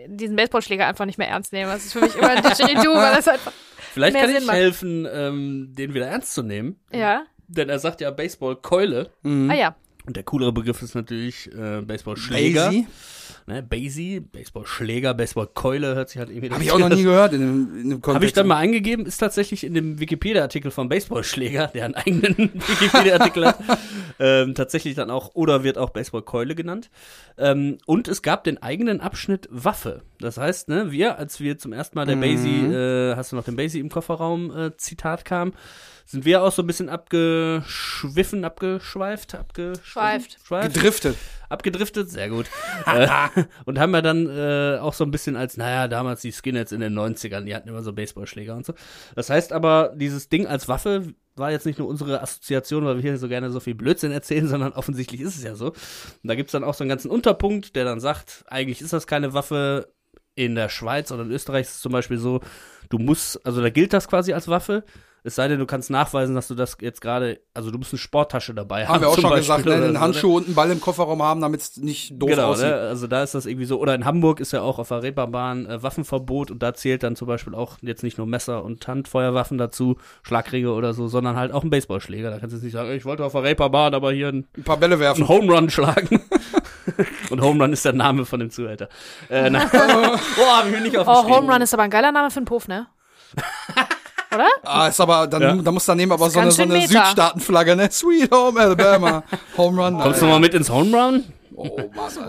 S3: diesen Baseballschläger einfach nicht mehr ernst nehmen. Das ist für mich immer ein Didgeridoo, weil das einfach,
S1: Vielleicht
S3: mehr
S1: kann
S3: Sinn
S1: ich
S3: macht.
S1: helfen, ähm, den wieder ernst zu nehmen.
S3: ja.
S1: Denn er sagt ja Baseballkeule.
S2: Mhm.
S3: Ah ja.
S1: Und der coolere Begriff ist natürlich äh, Baseballschläger.
S2: Lazy.
S1: Ne, Basie, Baseballschläger, Baseballkeule hört sich halt irgendwie.
S2: Habe ich auch noch nie gehört in dem, in dem Kontext.
S1: Habe ich dann mal eingegeben, ist tatsächlich in dem Wikipedia-Artikel vom Baseballschläger, der einen eigenen Wikipedia-Artikel hat, ähm, tatsächlich dann auch, oder wird auch Baseballkeule genannt. Ähm, und es gab den eigenen Abschnitt Waffe. Das heißt, ne, wir, als wir zum ersten Mal der
S2: Mhm.
S1: Basie, äh, hast du noch den Basie im Kofferraum äh, Zitat kam, sind wir auch so ein bisschen abgeschwiffen, abgeschweift, abgeschweift, schweift,
S2: Gedriftet.
S1: abgedriftet, sehr gut. äh, und haben wir dann äh, auch so ein bisschen als, naja, damals die Skinheads in den 90ern, die hatten immer so Baseballschläger und so. Das heißt aber, dieses Ding als Waffe war jetzt nicht nur unsere Assoziation, weil wir hier so gerne so viel Blödsinn erzählen, sondern offensichtlich ist es ja so. Und da gibt's dann auch so einen ganzen Unterpunkt, der dann sagt, eigentlich ist das keine Waffe. In der Schweiz oder in Österreich ist es zum Beispiel so, du musst, also da gilt das quasi als Waffe. Es sei denn, du kannst nachweisen, dass du das jetzt gerade, also du musst eine Sporttasche dabei haben.
S2: Haben wir auch
S1: zum
S2: schon
S1: Beispiel
S2: gesagt, ne?
S1: oder
S2: einen
S1: so,
S2: Handschuh und einen Ball im Kofferraum haben, damit es nicht doof
S1: genau,
S2: aussieht.
S1: ne? also da ist das irgendwie so. Oder in Hamburg ist ja auch auf der Reeperbahn äh, Waffenverbot und da zählt dann zum Beispiel auch jetzt nicht nur Messer und Handfeuerwaffen dazu, Schlagringe oder so, sondern halt auch ein Baseballschläger. Da kannst du jetzt nicht sagen, ich wollte auf der Reeperbahn aber hier einen,
S2: Ein paar Bälle werfen.
S1: einen Home Run schlagen. und Home Run ist der Name von dem Zuhälter. Äh, boah, hab ich mir nicht
S3: Oh,
S1: aufgeschrieben.
S3: Home Run ist aber ein geiler Name für einen Puff, ne? Oder?
S2: Ah, ist aber, dann,
S1: Ja.
S2: da muss daneben aber so eine, so eine. Südstaatenflagge, ne? Sweet Home Alabama. Home Run.
S1: Kommst du mal mit ins Home Run?
S2: Oh,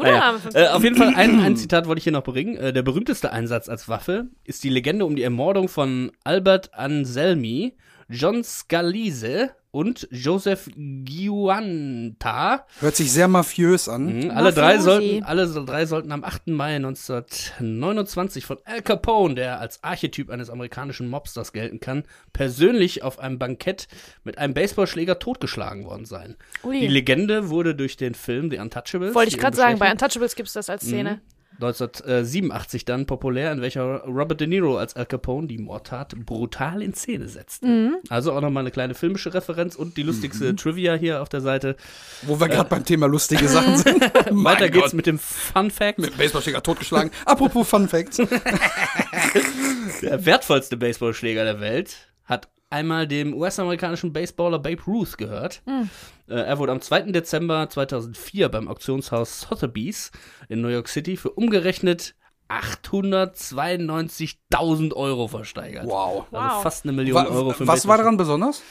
S1: Naja, äh, auf jeden Fall ein, ein Zitat wollte ich hier noch bringen. Äh, der berühmteste Einsatz als Waffe ist die Legende um die Ermordung von Albert Anselmi John Scalise und Joseph Giuanta.
S2: Hört sich sehr mafiös an.
S1: Mhm, Alle drei, sollten, alle drei sollten am 8. Mai 1929 von Al Capone, der als Archetyp eines amerikanischen Mobsters gelten kann, persönlich auf einem Bankett mit einem Baseballschläger totgeschlagen worden sein.
S3: Ui.
S1: Die Legende wurde durch den Film The Untouchables.
S3: Wollte ich gerade sagen, bei Untouchables gibt es das als Szene.
S1: 1987 dann populär, in welcher Robert De Niro als Al Capone die Mordtat brutal in Szene setzt.
S3: Mhm.
S1: Also auch nochmal eine kleine filmische Referenz und die lustigste Trivia hier auf der Seite.
S2: Wo wir gerade beim Thema lustige Sachen sind.
S1: Weiter geht's
S2: Gott.
S1: mit dem Fun Fact.
S2: Mit Baseballschläger totgeschlagen. Apropos Fun Facts.
S1: Der wertvollste Baseballschläger der Welt hat einmal dem US-amerikanischen Baseballer Babe Ruth gehört. Äh, er wurde am 2. Dezember 2004 beim Auktionshaus Sotheby's in New York City für umgerechnet 892.000 Euro versteigert.
S2: Wow.
S1: Also
S3: Wow.
S1: fast eine Million
S2: Wa
S1: Euro für
S2: was war daran besonders?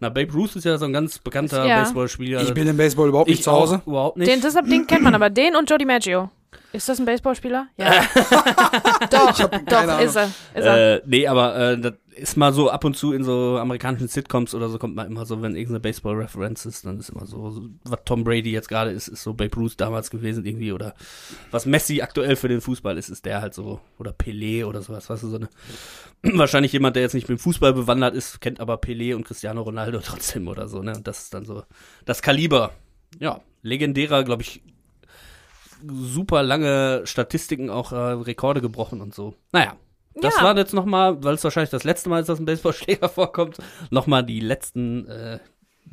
S1: Na, Babe Ruth ist ja so ein ganz bekannter
S3: Ja.
S1: Baseballspieler.
S2: Ich bin im Baseball überhaupt nicht
S1: Ich
S2: zu Hause.
S1: Überhaupt nicht.
S3: Den, deshalb, den kennt man aber. Den und Joe DiMaggio. Ist das ein Baseballspieler? Ja. doch, doch,
S2: Ahnung.
S3: ist er. Ist er.
S1: Äh, nee, aber äh, das ist mal so ab und zu in so amerikanischen Sitcoms oder so kommt man immer so, wenn irgendeine Baseball-Reference ist, dann ist immer so, so, was Tom Brady jetzt gerade ist, ist so Babe Ruth damals gewesen irgendwie oder was Messi aktuell für den Fußball ist, ist der halt so oder Pelé oder sowas, weißt du, so eine wahrscheinlich jemand, der jetzt nicht mit dem Fußball bewandert ist, kennt aber Pelé und Cristiano Ronaldo trotzdem oder so, ne? Und das ist dann so das Kaliber. Ja, legendärer, glaube ich, super lange Statistiken, auch äh, Rekorde gebrochen und so. Naja, das
S3: Ja.
S1: war jetzt nochmal, weil es wahrscheinlich das letzte Mal ist, dass ein Baseballschläger vorkommt, nochmal die letzten äh,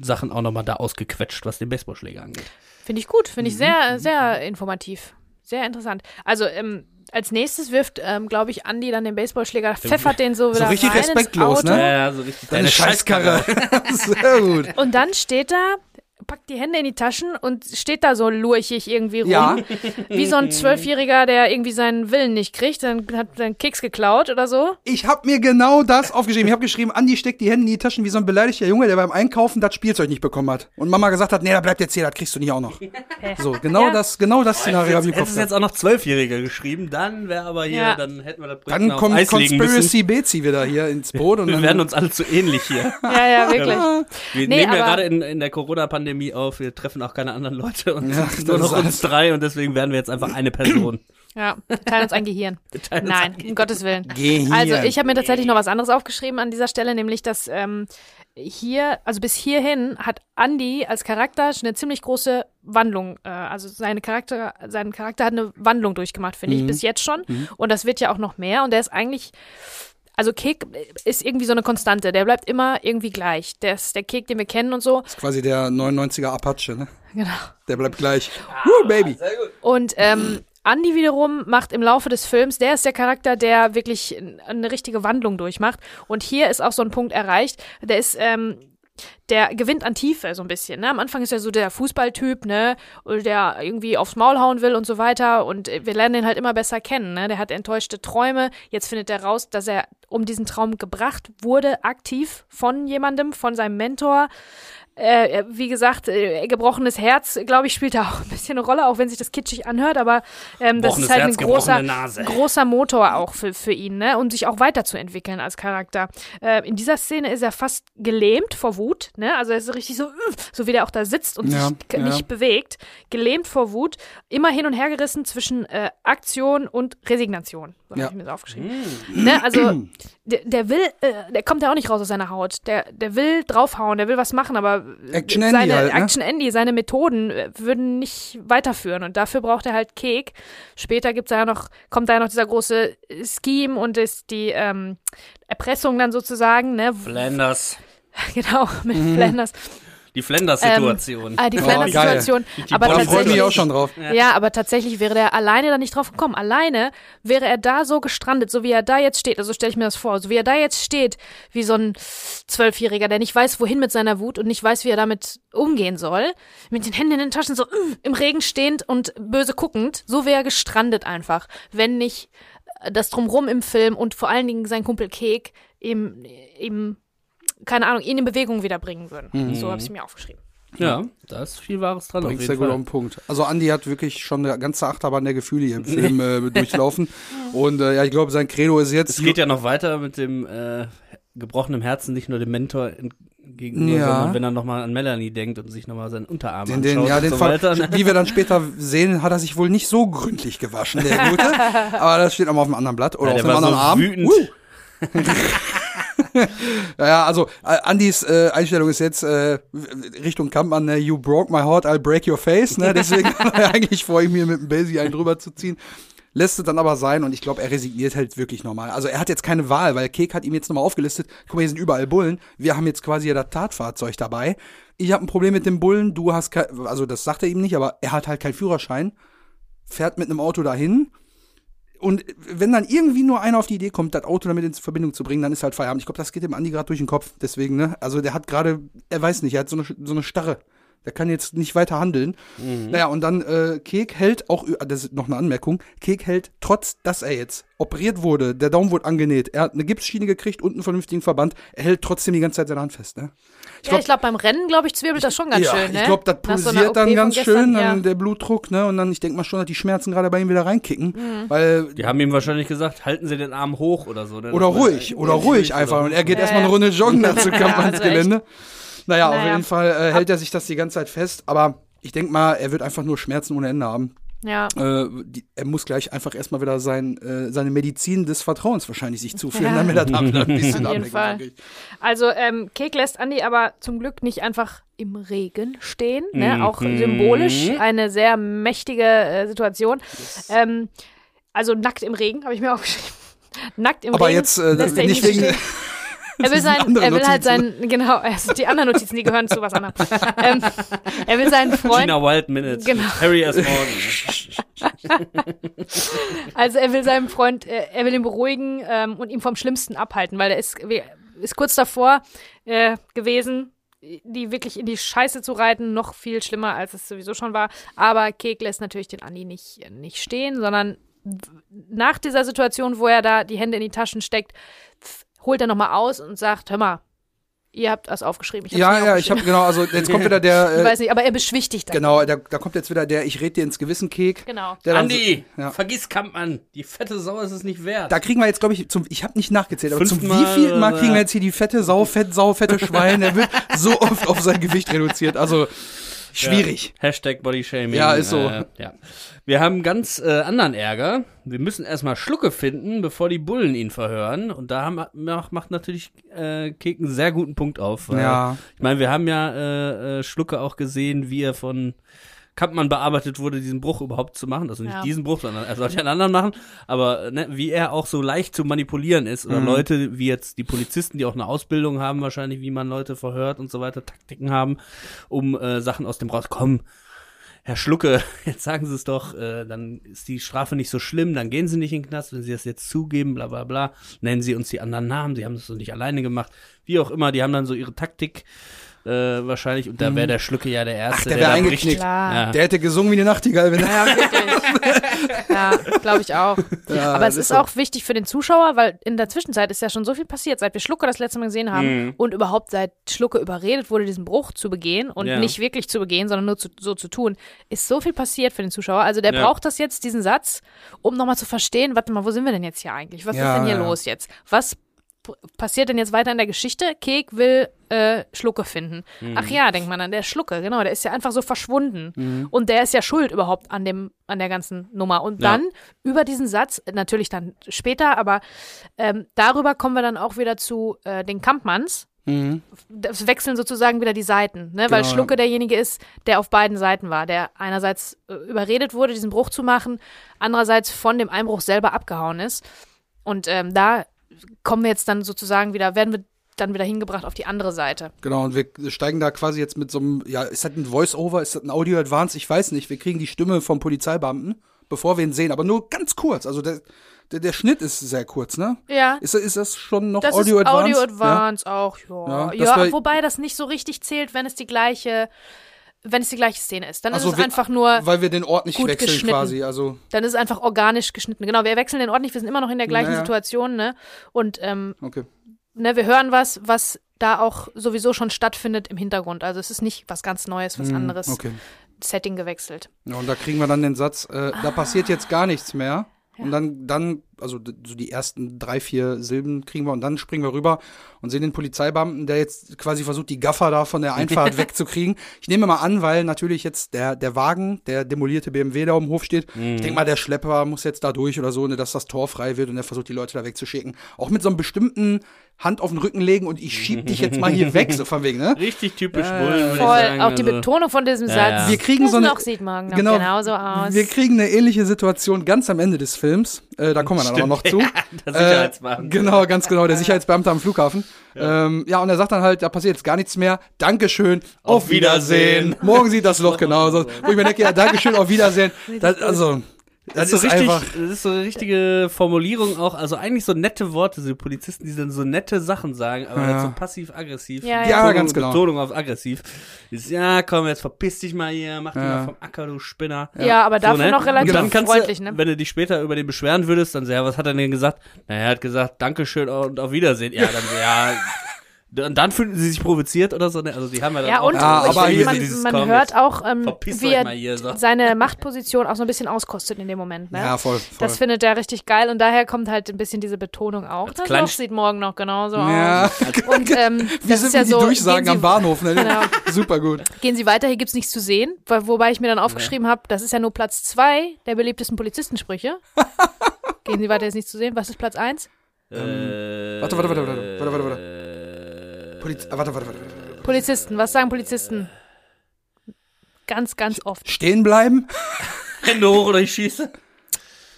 S1: Sachen auch nochmal da ausgequetscht, was den Baseballschläger angeht.
S3: Finde ich gut. Finde ich
S1: Mhm.
S3: sehr, sehr informativ. Sehr interessant. Also, ähm, als nächstes wirft, ähm, glaube ich, Andi dann den Baseballschläger, pfeffert den so wieder
S2: richtig
S3: rein
S2: respektlos,
S3: ins Auto.
S2: ne?
S1: Ja, so richtig.
S2: Deine Scheißkarre. Sehr gut.
S3: Und dann steht da, packt die Hände in die Taschen und steht da so lurchig irgendwie rum.
S2: Ja.
S3: Wie so ein Zwölfjähriger, der irgendwie seinen Willen nicht kriegt, dann hat seinen Keks geklaut oder so.
S2: Ich habe mir genau das aufgeschrieben. Ich habe geschrieben, Andi steckt die Hände in die Taschen wie so ein beleidigter Junge, der beim Einkaufen das Spielzeug nicht bekommen hat. Und Mama gesagt hat, nee, da bleibt jetzt hier, das kriegst du nicht auch noch. So, genau
S3: Ja.
S2: das, genau das Szenario habe ich im
S1: Hättest
S2: Kopf.
S1: jetzt auch noch Zwölfjähriger geschrieben, dann wäre aber hier,
S3: Ja.
S1: dann hätten wir das Projekt
S2: Dann
S1: auf
S2: kommt. Conspiracy Bezi wieder hier ins Boot und
S1: Wir
S2: dann
S1: werden uns alle zu ähnlich hier.
S3: Ja, ja, wirklich.
S1: Wir
S3: Nee,
S1: nehmen ja gerade in, in der Corona-Pandemie auf, wir treffen auch keine anderen Leute und
S2: Ja,
S1: nur noch uns
S2: alles-
S1: drei und deswegen werden wir jetzt einfach eine Person.
S3: Ja, wir teilen uns ein Gehirn.
S1: teilen uns
S3: Nein, um Gottes Willen.
S2: Gehirn.
S3: Also ich habe mir tatsächlich noch was anderes aufgeschrieben an dieser Stelle, nämlich dass ähm, hier, also bis hierhin hat Andy als Charakter schon eine ziemlich große Wandlung, äh, also seine Charakter, sein Charakter hat eine Wandlung durchgemacht, finde ich, bis jetzt schon. Und das wird ja auch noch mehr. Und der ist eigentlich, also Kek ist irgendwie so eine Konstante, der bleibt immer irgendwie gleich. Der ist der Kek, den wir kennen und so.
S2: ist quasi der 99er Apache, ne?
S3: Genau.
S2: Der bleibt gleich. Woo, Baby.
S3: Und ähm, Andy wiederum macht im Laufe des Films, der ist der Charakter, der wirklich eine richtige Wandlung durchmacht. Und hier ist auch so ein Punkt erreicht, der ist, ähm, der gewinnt an Tiefe so ein bisschen. Ne? Am Anfang ist er so der Fußballtyp, ne, der irgendwie aufs Maul hauen will und so weiter. Und wir lernen ihn halt immer besser kennen. Ne? Der hat enttäuschte Träume. Jetzt findet er raus, dass er um diesen Traum gebracht wurde, aktiv von jemandem, von seinem Mentor äh, wie gesagt, äh, gebrochenes Herz, glaube ich, spielt da auch ein bisschen eine Rolle, auch wenn sich das kitschig anhört, aber ähm, das ist halt
S1: Herz,
S3: ein großer, großer Motor auch für, für ihn, ne? Und sich auch weiterzuentwickeln als Charakter. Äh, in dieser Szene ist er fast gelähmt vor Wut, ne? Also er ist richtig so, "Ugh", so wie der auch da sitzt und
S2: Ja,
S3: sich
S2: ja.
S3: nicht bewegt, gelähmt vor Wut, immer hin und her gerissen zwischen äh, Aktion und Resignation. So
S2: Ja.
S3: habe ich mir das aufgeschrieben. Ne? Also der, der will, äh, der kommt ja auch nicht raus aus seiner Haut. Der, der will draufhauen, der will was machen, aber
S2: Action Andy
S3: seine
S2: halt, ne?
S3: Action Andy, seine Methoden äh, würden nicht weiterführen und dafür braucht er halt Kek. Später gibt's ja noch, kommt da ja noch dieser große Scheme und ist die ähm, Erpressung dann sozusagen, ne?
S1: Flanders.
S3: genau, mit
S2: Mhm.
S3: Flanders.
S1: Die Flanders-Situation.
S3: Ah, die
S2: Oh,
S3: Flanders-Situation.
S1: Die
S3: Aber
S2: Da freue mich auch schon drauf.
S3: Ja. aber tatsächlich wäre der alleine da nicht drauf gekommen. Alleine wäre er da so gestrandet, so wie er da jetzt steht. Also stelle ich mir das vor, so wie er da jetzt steht, wie so ein Zwölfjähriger, der nicht weiß, wohin mit seiner Wut und nicht weiß, wie er damit umgehen soll. Mit den Händen in den Taschen so mm, im Regen stehend und böse guckend. So wäre er gestrandet einfach, wenn nicht äh, das Drumrum im Film und vor allen Dingen sein Kumpel Kek ihm, ihm keine Ahnung, ihn in Bewegung wiederbringen würden. So habe ich es mir aufgeschrieben.
S1: Ja, da ist viel Wahres dran jeden
S2: sehr gut auf den Punkt. Also Andy hat wirklich schon eine ganze Achterbahn der Gefühle hier im Film äh, durchlaufen. Und äh, ja, ich glaube, sein Credo ist jetzt.
S1: Es geht ja noch weiter mit dem äh, gebrochenem Herzen nicht nur dem Mentor gegenüber,
S2: Ja.
S1: sondern wenn er nochmal an Melanie denkt und sich nochmal seinen Unterarm
S2: Den, den,
S1: anschaut
S2: ja,
S1: und
S2: den
S1: so
S2: Fall,
S1: ne?
S2: wie wir dann später sehen, hat er sich wohl nicht so gründlich gewaschen, der Gute. Aber das steht auch mal auf einem anderen Blatt oder
S1: Ja,
S2: auf
S1: war
S2: anderen
S1: so
S2: Arm.
S1: wütend.
S2: Uh. ja, ja, also äh, Andys äh, Einstellung ist jetzt äh, Richtung Kampmann, ne, you broke my heart, I'll break your face. Ne? Deswegen eigentlich vor ihm hier mit dem Basie einen drüber zu ziehen. Lässt es dann aber sein und ich glaube, er resigniert halt wirklich normal. Also er hat jetzt keine Wahl, weil Kek hat ihm jetzt nochmal aufgelistet, guck mal, hier sind überall Bullen. Wir haben jetzt quasi ja das Tatfahrzeug dabei. Ich habe ein Problem mit dem Bullen, du hast kein, also das sagt er ihm nicht, aber er hat halt keinen Führerschein, fährt mit einem Auto dahin. Und wenn dann irgendwie nur einer auf die Idee kommt, das Auto damit in Verbindung zu bringen, dann ist halt Feierabend. Ich glaube, das geht dem Andi gerade durch den Kopf. Deswegen, ne? Also der hat gerade, er weiß nicht, er hat so eine, so eine Starre. Der kann jetzt nicht weiter handeln. Naja, und dann äh, Kek hält auch, das ist noch eine Anmerkung, Kek hält, trotz dass er jetzt operiert wurde, der Daumen wurde angenäht, er hat eine Gipsschiene gekriegt und einen vernünftigen Verband, er hält trotzdem die ganze Zeit seine Hand fest, ne?
S3: ja, ich glaube, beim Rennen, glaube ich, zwirbelt das schon ganz
S2: ja,
S3: schön, ne?
S2: ich glaube, das
S3: Nach so
S2: pulsiert dann ganz
S3: gestern,
S2: schön,
S3: ja.
S2: dann der Blutdruck, ne? Und dann, ich denke mal schon, dass die Schmerzen gerade bei ihm wieder reinkicken.
S3: Mhm.
S2: Weil
S1: Die haben ihm wahrscheinlich gesagt, halten Sie den Arm hoch oder so. ne?
S2: Oder
S1: Das war-
S2: ruhig, oder ruhig einfach. Und er geht
S3: Ja,
S2: erstmal eine. Runde joggen dazu,
S3: Ja,
S2: kommt Gelände. Naja, auf
S3: Naja.
S2: jeden Fall äh, hält er sich das die ganze Zeit fest. Aber ich denke mal, er wird einfach nur Schmerzen ohne Ende haben.
S3: Ja.
S2: Äh, die, er muss gleich einfach erstmal wieder sein, äh, seine Medizin des Vertrauens wahrscheinlich sich zuführen,
S3: Ja.
S2: damit er da wieder ein bisschen
S3: Auf jeden Fall.
S2: kriegt.
S3: Also ähm, Kek lässt Andi aber zum Glück nicht einfach im Regen stehen, ne?
S1: Mhm.
S3: auch symbolisch eine sehr mächtige äh, Situation. Ähm, also nackt im Regen, habe ich mir aufgeschrieben. Nackt im
S2: Aber
S3: Regen.
S2: jetzt äh,
S3: er
S2: nicht wegen.
S3: Er will, sein, er will halt sein, genau, also die anderen Notizen, die gehören zu was anderem. ähm, er will seinen Freund,
S1: Gina Wild Minutes.
S3: Genau.
S1: Harry S. Morgan.
S3: also er will seinem Freund, äh, er will ihn beruhigen ähm, und ihn vom Schlimmsten abhalten, weil er ist, ist kurz davor äh, gewesen, die wirklich in die Scheiße zu reiten, noch viel schlimmer, als es sowieso schon war. Aber Kek lässt natürlich den Andi nicht, nicht stehen, sondern nach dieser Situation, wo er da die Hände in die Taschen steckt, holt er nochmal aus und sagt, hör mal, ihr habt das aufgeschrieben. Ich
S2: ja, ja, ich habe genau, also jetzt kommt wieder der.
S3: Ich
S2: Äh,
S3: weiß nicht, aber er beschwichtigt dann.
S2: genau, da, da kommt jetzt wieder der, ich red dir ins Gewissen Kek.
S3: Genau.
S2: Der dann
S1: Andi,
S2: so, ja.
S1: vergiss Kampmann. Die fette Sau ist es nicht wert.
S2: Da kriegen wir jetzt, glaube ich, zum, ich habe nicht nachgezählt, aber zum
S1: Fünfmal
S2: wievielten Mal
S1: oder-
S2: kriegen wir jetzt hier die fette Sau, fett Sau, fette Schwein. Der wird so oft auf sein Gewicht reduziert. Also schwierig.
S1: Ja. Hashtag Bodyshaming.
S2: Ja, ist so.
S1: Äh, ja. Wir haben ganz äh, anderen Ärger. Wir müssen erstmal Schlucke finden, bevor die Bullen ihn verhören. Und da haben, macht, macht natürlich äh, Kek einen sehr guten Punkt auf. weil-
S2: Ja.
S1: Ich meine, wir haben ja äh, äh, Schlucke auch gesehen, wie er von Kampmann bearbeitet wurde, diesen Bruch überhaupt zu machen. Also nicht
S3: Ja.
S1: diesen Bruch, sondern er sollte einen anderen machen. Aber ne, wie er auch so leicht zu manipulieren ist.
S2: Mhm.
S1: Oder Leute wie jetzt die Polizisten, die auch eine Ausbildung haben, wahrscheinlich, wie man Leute verhört und so weiter, Taktiken haben, um äh, Sachen aus dem rauskommen. Herr Schlucke, jetzt sagen Sie es doch, äh, dann ist die Strafe nicht so schlimm, dann gehen Sie nicht in den Knast, wenn Sie das jetzt zugeben, bla bla bla. Nennen Sie uns die anderen Namen, Sie haben das so nicht alleine gemacht. Wie auch immer, die haben dann so ihre Taktik äh, wahrscheinlich und da wäre der Schlucke ja der Erste,
S2: der
S1: der,
S2: wär
S1: da bricht.
S2: eingeknickt.
S3: Klar.
S1: Ja.
S2: Der hätte gesungen wie eine Nachtigall, wenn er.
S3: Ja, wirklich. ja, glaube ich auch.
S2: Ja,
S3: Aber es ist auch wichtig für den Zuschauer, weil in der Zwischenzeit ist ja schon so viel passiert, seit wir Schlucke das letzte Mal gesehen haben
S1: Mhm.
S3: und überhaupt seit Schlucke überredet wurde, diesen Bruch zu begehen und
S1: Ja.
S3: nicht wirklich zu begehen, sondern nur zu, so zu tun, ist so viel passiert für den Zuschauer. Also der
S1: Ja.
S3: braucht das jetzt, diesen Satz, um nochmal zu verstehen, warte mal, wo sind wir denn jetzt hier eigentlich? Was
S2: Ja,
S3: ist denn hier
S2: ja.
S3: los jetzt? Was passiert denn jetzt weiter in der Geschichte? Kek will äh, Schlucke finden.
S1: Mhm.
S3: Ach ja, denkt man dann, der Schlucke, genau, der ist ja einfach so verschwunden. Und der ist ja schuld überhaupt an dem, an der ganzen Nummer. Und
S1: Ja.
S3: dann über diesen Satz, natürlich dann später, aber ähm, darüber kommen wir dann auch wieder zu äh, den Kampmanns.
S2: Mhm.
S3: Das wechseln sozusagen wieder die Seiten, ne? weil
S2: Genau,
S3: Schlucke derjenige ist, der auf beiden Seiten war, der einerseits äh, überredet wurde, diesen Bruch zu machen, andererseits von dem Einbruch selber abgehauen ist. Und ähm, da kommen wir jetzt dann sozusagen wieder, werden wir dann wieder hingebracht auf die andere Seite.
S2: Genau, und wir steigen da quasi jetzt mit so einem, ja, ist das ein Voice-Over, ist das ein Audio-Advance? Ich weiß nicht. Wir kriegen die Stimme vom Polizeibeamten, bevor wir ihn sehen, aber nur ganz kurz. Also der, der, der Schnitt ist sehr kurz, ne?
S3: Ja.
S2: Ist, ist das schon noch
S3: Das
S2: Audio Advance?
S3: Audio Advance auch, ja.
S2: Ja,
S3: Ja, wobei das nicht so richtig zählt, wenn es die gleiche, wenn es die gleiche Szene ist. Dann
S2: Also
S3: ist es
S2: wir-
S3: einfach nur,
S2: Ja? Weil wir den Ort nicht
S3: gut
S2: wechseln
S3: geschnitten.
S2: quasi. Also,
S3: dann ist es einfach organisch geschnitten. Genau, wir wechseln den Ort nicht, wir sind immer noch in der gleichen
S2: Naja.
S3: Situation, ne? Und ähm,
S2: okay.
S3: ne, wir hören was, was da auch sowieso schon stattfindet im Hintergrund. Also es ist nicht was ganz Neues, was
S2: Hm,
S3: anderes.
S2: Okay.
S3: Setting gewechselt.
S2: Ja, und da kriegen wir dann den Satz, äh, da passiert jetzt gar nichts mehr. Und dann, dann also so die ersten drei, vier Silben kriegen wir und dann springen wir rüber und sehen den Polizeibeamten, der jetzt quasi versucht, die Gaffer da von der Einfahrt wegzukriegen. Ich nehme mal an, weil natürlich jetzt der, der Wagen, der demolierte BMW da auf dem Hof steht, ich denke mal, der Schlepper muss jetzt da durch oder so, ne, dass das Tor frei wird und er versucht, die Leute da wegzuschicken. Auch mit so einem bestimmten Hand auf den Rücken legen und ich schieb dich jetzt mal hier weg, so von wegen, ne?
S1: Richtig typisch
S2: Äh,
S1: Bullen, würde ich
S3: Voll,
S1: sagen.
S3: auch die
S1: also.
S3: Betonung von diesem
S1: Ja,
S3: Satz.
S1: ja.
S2: Wir kriegen so eine-
S3: noch sieht morgen
S2: Genau.
S3: genauso aus.
S2: Wir kriegen eine ähnliche Situation ganz am Ende des Films. Äh, da kommen wir dann aber noch zu.
S1: Der
S2: Äh,
S1: Sicherheitsbeamte.
S2: genau, ganz genau, der Sicherheitsbeamte am Flughafen. Ja. Ähm, ja, und er sagt dann halt, da passiert jetzt gar nichts mehr. Dankeschön, auf,
S1: Auf
S2: Wiedersehen.
S1: Wiedersehen.
S2: Morgen sieht das Loch genauso. Wo ich mir denke, ja, Dankeschön, auf Wiedersehen. Das, also, das,
S1: Das,
S2: ist,
S1: so richtig,
S2: einfach.
S1: das ist so eine richtige Formulierung auch, also eigentlich so nette Worte, so die Polizisten, die dann so nette Sachen sagen, aber
S2: Ja.
S1: halt so passiv-aggressiv.
S3: Ja,
S2: Ja,
S1: Betonung-
S2: ganz genau.
S1: Betonung auf aggressiv. Ist, ja, komm, jetzt verpiss dich mal hier, mach dich
S2: Ja.
S1: mal vom Acker, du Spinner.
S3: ja. aber dafür
S1: ne?
S3: noch relativ
S1: Und dann kannst
S3: freundlich,
S1: du,
S3: ne?
S1: wenn du dich später über den beschweren würdest, dann so, ja, was hat er denn gesagt? Na, er hat gesagt, Dankeschön und auf Wiedersehen. Ja, dann so, ja. Und dann fühlten sie sich provoziert oder so, ne? Also die haben ja dann
S3: Ja,
S1: auch
S3: und
S2: Ja,
S3: ich
S2: aber
S3: finde,
S2: hier
S3: man,
S1: dieses
S3: man hört auch, ähm, wie er
S1: hier, so.
S3: seine Machtposition auch so ein bisschen auskostet in dem Moment. Ne?
S2: Ja, voll, voll.
S3: Das findet er richtig geil und daher kommt halt ein bisschen diese Betonung auch. Das
S1: klein-
S3: Loch sieht morgen noch genauso
S2: ja,
S3: aus. Und ähm,
S2: wie
S3: das
S2: sind
S3: ist ja
S2: die
S3: so,
S2: Durchsagen
S3: gehen
S2: am
S3: Sie,
S2: Bahnhof, ne?
S3: Genau.
S2: Super gut.
S3: gehen Sie weiter, hier gibt's nichts zu sehen. Wo- Wobei ich mir dann aufgeschrieben habe, das ist ja nur Platz zwei der beliebtesten Polizistensprüche. gehen Sie weiter, ist nichts zu sehen. Was ist Platz eins?
S1: Äh,
S2: Warte, warte, warte, warte, warte, warte, warte.
S1: Äh,
S2: Poliz ah, warte, warte, warte, warte.
S3: Polizisten, was sagen Polizisten? Ganz, ganz oft.
S2: Stehen bleiben?
S1: Hände hoch oder ich schieße.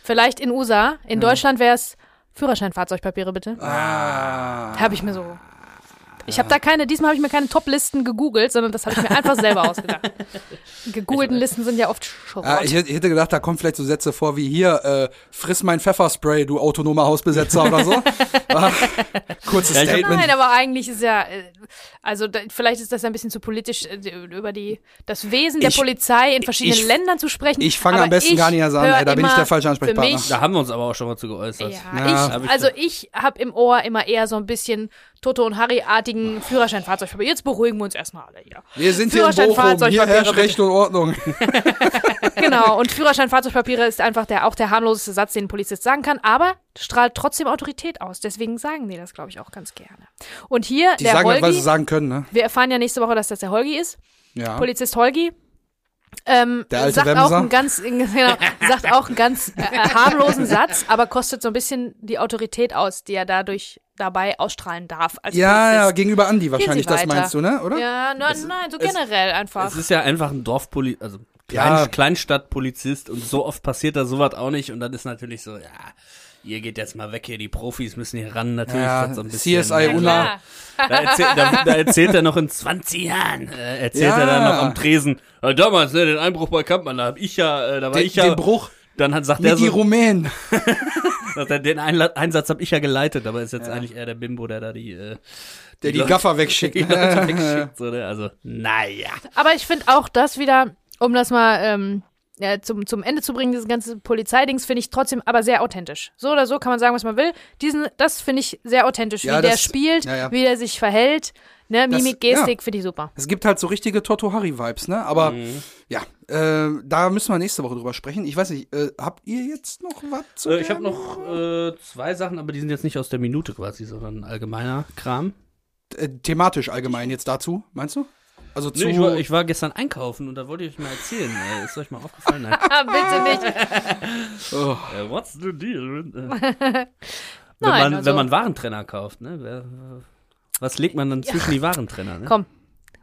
S3: Vielleicht in USA. In Deutschland wäre es Führerschein, Fahrzeugpapiere bitte.
S2: Ah.
S3: Habe ich mir so. Ich habe da keine, diesmal habe ich mir keine Top-Listen gegoogelt, sondern das habe ich mir einfach selber ausgedacht. Die gegoogelten Listen sind ja oft Schrott.
S2: Ah, ich, hätte- ich hätte gedacht, da kommen vielleicht so Sätze vor wie hier, äh, friss mein Pfefferspray, du autonomer Hausbesetzer oder so. Ah, kurzes
S1: Ja,
S2: Statement.
S3: Nein, aber eigentlich ist ja, äh, also da, vielleicht ist das ein bisschen zu politisch, äh, über die, das Wesen der
S2: Ich-
S3: Polizei in verschiedenen
S2: ich-
S3: Ländern zu sprechen.
S2: ich fange am besten gar nicht erst an, ey, da bin ich der falsche Ansprechpartner.
S3: mich-
S1: Da haben wir uns aber auch schon mal zu geäußert.
S3: Ja,
S2: Ja.
S3: ich,
S1: Hab
S3: also ich habe im Ohr immer eher so ein bisschen Toto und Harry-artigen Führerschein-Fahrzeugpapier. Jetzt beruhigen wir uns erstmal alle hier.
S2: Wir sind hier in Bochum, hier herrscht Recht und Ordnung.
S3: Genau, und Führerschein-Fahrzeugpapiere ist einfach der, auch der harmloseste Satz, den ein Polizist sagen kann, aber strahlt trotzdem Autorität aus. Deswegen sagen die das, glaube ich, auch ganz gerne. Und hier,
S2: Die
S3: der
S2: sagen halt, was sie
S3: Holgi,
S2: sagen können, ne?
S3: wir erfahren ja nächste Woche, dass das der Holgi ist,
S2: Ja.
S3: Polizist Holgi. Ähm,
S2: Der alte
S3: sagt
S2: Wemser.
S3: auch einen ganz, genau, sagt auch einen ganz äh, harmlosen Satz, aber kostet so ein bisschen die Autorität aus, die er dadurch dabei ausstrahlen darf. Als
S2: Ja, ja, gegenüber Andi wahrscheinlich, das meinst du, ne? Oder?
S3: Ja, nein, nein, so generell einfach.
S1: Es ist ja einfach ein Dorfpolizist, also Klein,
S2: Ja.
S1: Kleinstadtpolizist und so oft passiert da sowas auch nicht und dann ist natürlich so, ja, ihr geht jetzt mal weg hier, die Profis müssen hier ran, natürlich.
S2: Ja,
S1: so ein bisschen,
S2: CSI
S3: ja,
S2: Una.
S3: klar.
S1: Da, erzähl, da, da erzählt er noch in 20 Jahren, äh, erzählt
S2: Ja.
S1: er dann noch am Tresen. Äh, damals, ne, den Einbruch bei Kampmann, da hab ich ja, äh, da war
S2: Den,
S1: ich ja,
S2: den Bruch
S1: dann hat, sagt er
S2: mit die
S1: so,
S2: Rumänen.
S1: sagt er, den Einla Einsatz habe ich ja geleitet, aber ist jetzt eigentlich eher der Bimbo, der da die, äh,
S2: Der die
S1: Leute-
S2: Gaffer wegschickt.
S1: die Leute wegschickt, so, ne? Also, naja.
S3: Aber ich finde auch das wieder, um das mal ähm, ja, zum, zum Ende zu bringen, dieses ganze Polizeidings, finde ich trotzdem aber sehr authentisch. So oder so kann man sagen, was man will. Diesen, das finde ich sehr authentisch,
S2: Ja,
S3: wie der
S2: das-
S3: spielt,
S2: ja, ja.
S3: wie der sich verhält. Ne, Mimik, Gestik, finde ich super.
S2: Es gibt halt so richtige Toto Harry Vibes, ne? Aber
S1: Mhm.
S2: ja, äh, da müssen wir nächste Woche drüber sprechen. Ich weiß nicht, äh, habt ihr jetzt noch was zu
S1: Äh, ich habe
S2: der
S1: noch äh, zwei Sachen, aber die sind jetzt nicht aus der Minute quasi, sondern allgemeiner Kram.
S2: äh, thematisch allgemein jetzt dazu, meinst du? Also zu
S1: Nee, ich, war, ich war gestern einkaufen und da wollte ich euch mal erzählen. Äh, ist euch mal aufgefallen?
S3: Ah, bitte nicht.
S2: oh,
S1: Äh, what's the deal? Äh, wenn,
S3: Nein,
S1: man,
S3: also-
S1: wenn man Warentrenner kauft, ne? Wer, was legt man dann zwischen die Warentrenner? Ne?
S3: Komm,